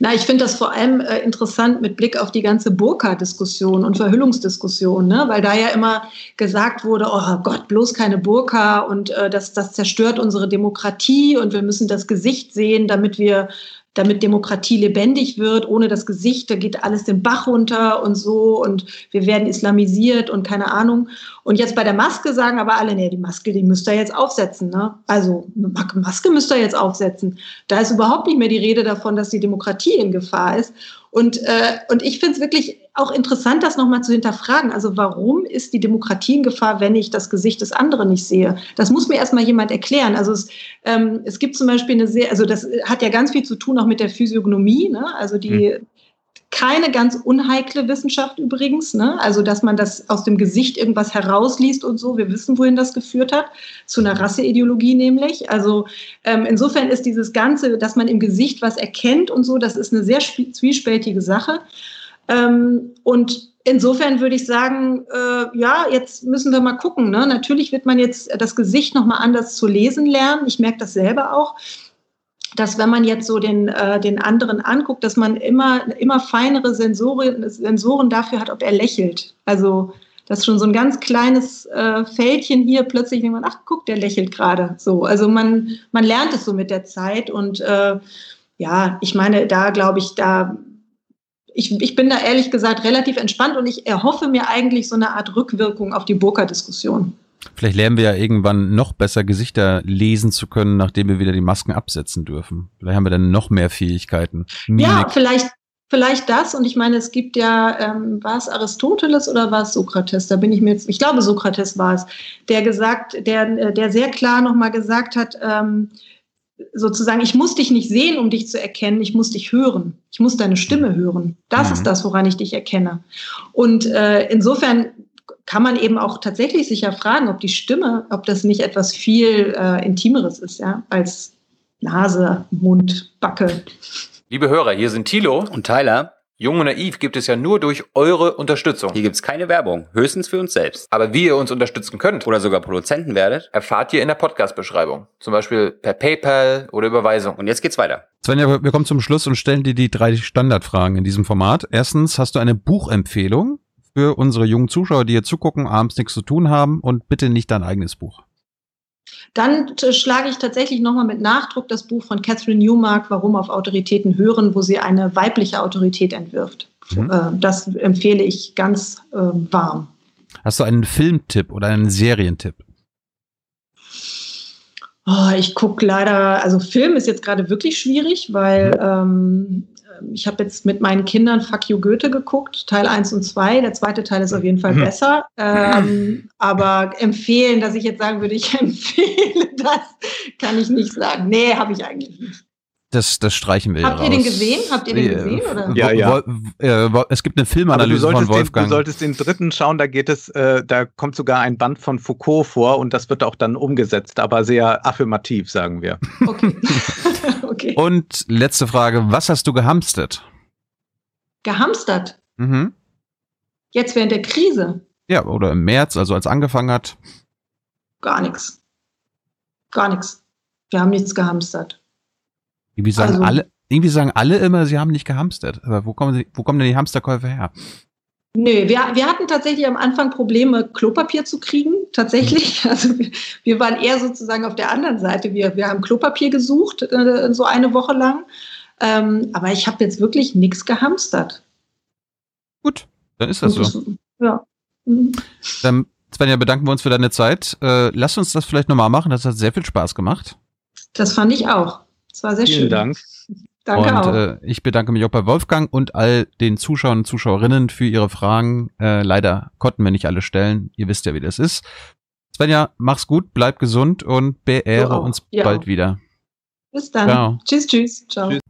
Na, ich finde das vor allem äh, interessant mit Blick auf die ganze Burka-Diskussion und Verhüllungsdiskussion, ne? weil da ja immer gesagt wurde, oh Gott, bloß keine Burka und äh, das, das zerstört unsere Demokratie und wir müssen das Gesicht sehen, damit wir damit Demokratie lebendig wird. Ohne das Gesicht, da geht alles den Bach runter und so und wir werden islamisiert und keine Ahnung. Und jetzt bei der Maske sagen aber alle, nee, die Maske, die müsst ihr jetzt aufsetzen. Ne? Also Maske müsst ihr jetzt aufsetzen. Da ist überhaupt nicht mehr die Rede davon, dass die Demokratie in Gefahr ist. Und, äh, und ich finde es wirklich auch interessant, das nochmal zu hinterfragen. Also warum ist die Demokratie in Gefahr, wenn ich das Gesicht des anderen nicht sehe? Das muss mir erstmal jemand erklären. Also es, ähm, es gibt zum Beispiel eine sehr, also das hat ja ganz viel zu tun auch mit der Physiognomie. Ne? Also die, mhm keine ganz unheikle Wissenschaft übrigens, ne? also dass man das aus dem Gesicht irgendwas herausliest und so. Wir wissen, wohin das geführt hat, zu einer Rasseideologie nämlich. Also ähm, insofern ist dieses Ganze, dass man im Gesicht was erkennt und so, das ist eine sehr zwiespältige Sache. Ähm, und insofern würde ich sagen, äh, ja, jetzt müssen wir mal gucken. Ne? Natürlich wird man jetzt das Gesicht nochmal anders zu lesen lernen. Ich merke das selber auch dass wenn man jetzt so den, äh, den anderen anguckt, dass man immer, immer feinere Sensoren, Sensoren dafür hat, ob er lächelt. Also das ist schon so ein ganz kleines äh, Fältchen hier, plötzlich denkt man, ach guck, der lächelt gerade. So, also man, man lernt es so mit der Zeit und äh, ja, ich meine, da glaube ich, da ich, ich bin da ehrlich gesagt relativ entspannt und ich erhoffe mir eigentlich so eine Art Rückwirkung auf die Burka-Diskussion. Vielleicht lernen wir ja irgendwann noch besser Gesichter lesen zu können, nachdem wir wieder die Masken absetzen dürfen. Vielleicht haben wir dann noch mehr Fähigkeiten. Mimik. Ja, vielleicht, vielleicht das. Und ich meine, es gibt ja, ähm, war es Aristoteles oder war es Sokrates? Da bin ich mir jetzt, ich glaube, Sokrates war es, der gesagt, der, der sehr klar nochmal gesagt hat, ähm, sozusagen, ich muss dich nicht sehen, um dich zu erkennen, ich muss dich hören. Ich muss deine Stimme hören. Das mhm. ist das, woran ich dich erkenne. Und äh, insofern kann man eben auch tatsächlich sich ja fragen, ob die Stimme, ob das nicht etwas viel äh, Intimeres ist, ja, als Nase, Mund, Backe. Liebe Hörer, hier sind Thilo und Tyler. Jung und Naiv gibt es ja nur durch eure Unterstützung. Hier gibt es keine Werbung, höchstens für uns selbst. Aber wie ihr uns unterstützen könnt oder sogar Produzenten werdet, erfahrt ihr in der Podcast-Beschreibung. Zum Beispiel per PayPal oder Überweisung. Und jetzt geht's weiter. Svenja, wir kommen zum Schluss und stellen dir die drei Standardfragen in diesem Format. Erstens, hast du eine Buchempfehlung? Für unsere jungen Zuschauer, die hier zugucken, abends nichts zu tun haben und bitte nicht dein eigenes Buch. Dann schlage ich tatsächlich nochmal mit Nachdruck das Buch von Catherine Newmark, Warum auf Autoritäten hören, wo sie eine weibliche Autorität entwirft. Mhm. Äh, das empfehle ich ganz äh, warm. Hast du einen Filmtipp oder einen Serientipp? Oh, ich gucke leider, also Film ist jetzt gerade wirklich schwierig, weil mhm. ähm, ich habe jetzt mit meinen Kindern Fuck You Goethe geguckt, Teil 1 und 2. Der zweite Teil ist auf jeden Fall mhm. besser. Ähm, aber empfehlen, dass ich jetzt sagen würde, ich empfehle das, kann ich nicht sagen. Nee, habe ich eigentlich nicht. Das, das streichen wir Habt ihr den gesehen? Habt ihr den gesehen? Oder? Ja, ja. Es gibt eine Filmanalyse von Wolfgang. Den, du solltest den dritten schauen, da geht es, äh, da kommt sogar ein Band von Foucault vor und das wird auch dann umgesetzt, aber sehr affirmativ, sagen wir. Okay. okay. Und letzte Frage, was hast du gehamstert? Gehamstert? Mhm. Jetzt während der Krise? Ja, oder im März, also als angefangen hat? Gar nichts. Gar nichts. Wir haben nichts gehamstert. Irgendwie sagen also, alle, irgendwie sagen alle immer, sie haben nicht gehamstert. Aber wo kommen, sie, wo kommen denn die Hamsterkäufe her? Nö, wir, wir hatten tatsächlich am Anfang Probleme, Klopapier zu kriegen. Tatsächlich. Mhm. Also wir, wir waren eher sozusagen auf der anderen Seite. Wir, wir haben Klopapier gesucht, äh, so eine Woche lang. Ähm, aber ich habe jetzt wirklich nichts gehamstert. Gut, dann ist das so. Ja. Mhm. Dann, Svenja, bedanken wir uns für deine Zeit. Äh, lass uns das vielleicht nochmal machen. Das hat sehr viel Spaß gemacht. Das fand ich auch. Es war sehr Vielen schön. Vielen Dank. Danke und auch. Äh, ich bedanke mich auch bei Wolfgang und all den Zuschauern und Zuschauerinnen für ihre Fragen. Äh, leider konnten wir nicht alle stellen. Ihr wisst ja, wie das ist. Svenja, mach's gut, bleib gesund und beehre uns Ja. bald wieder. Bis dann. Ciao. Tschüss, tschüss. Ciao. Tschüss.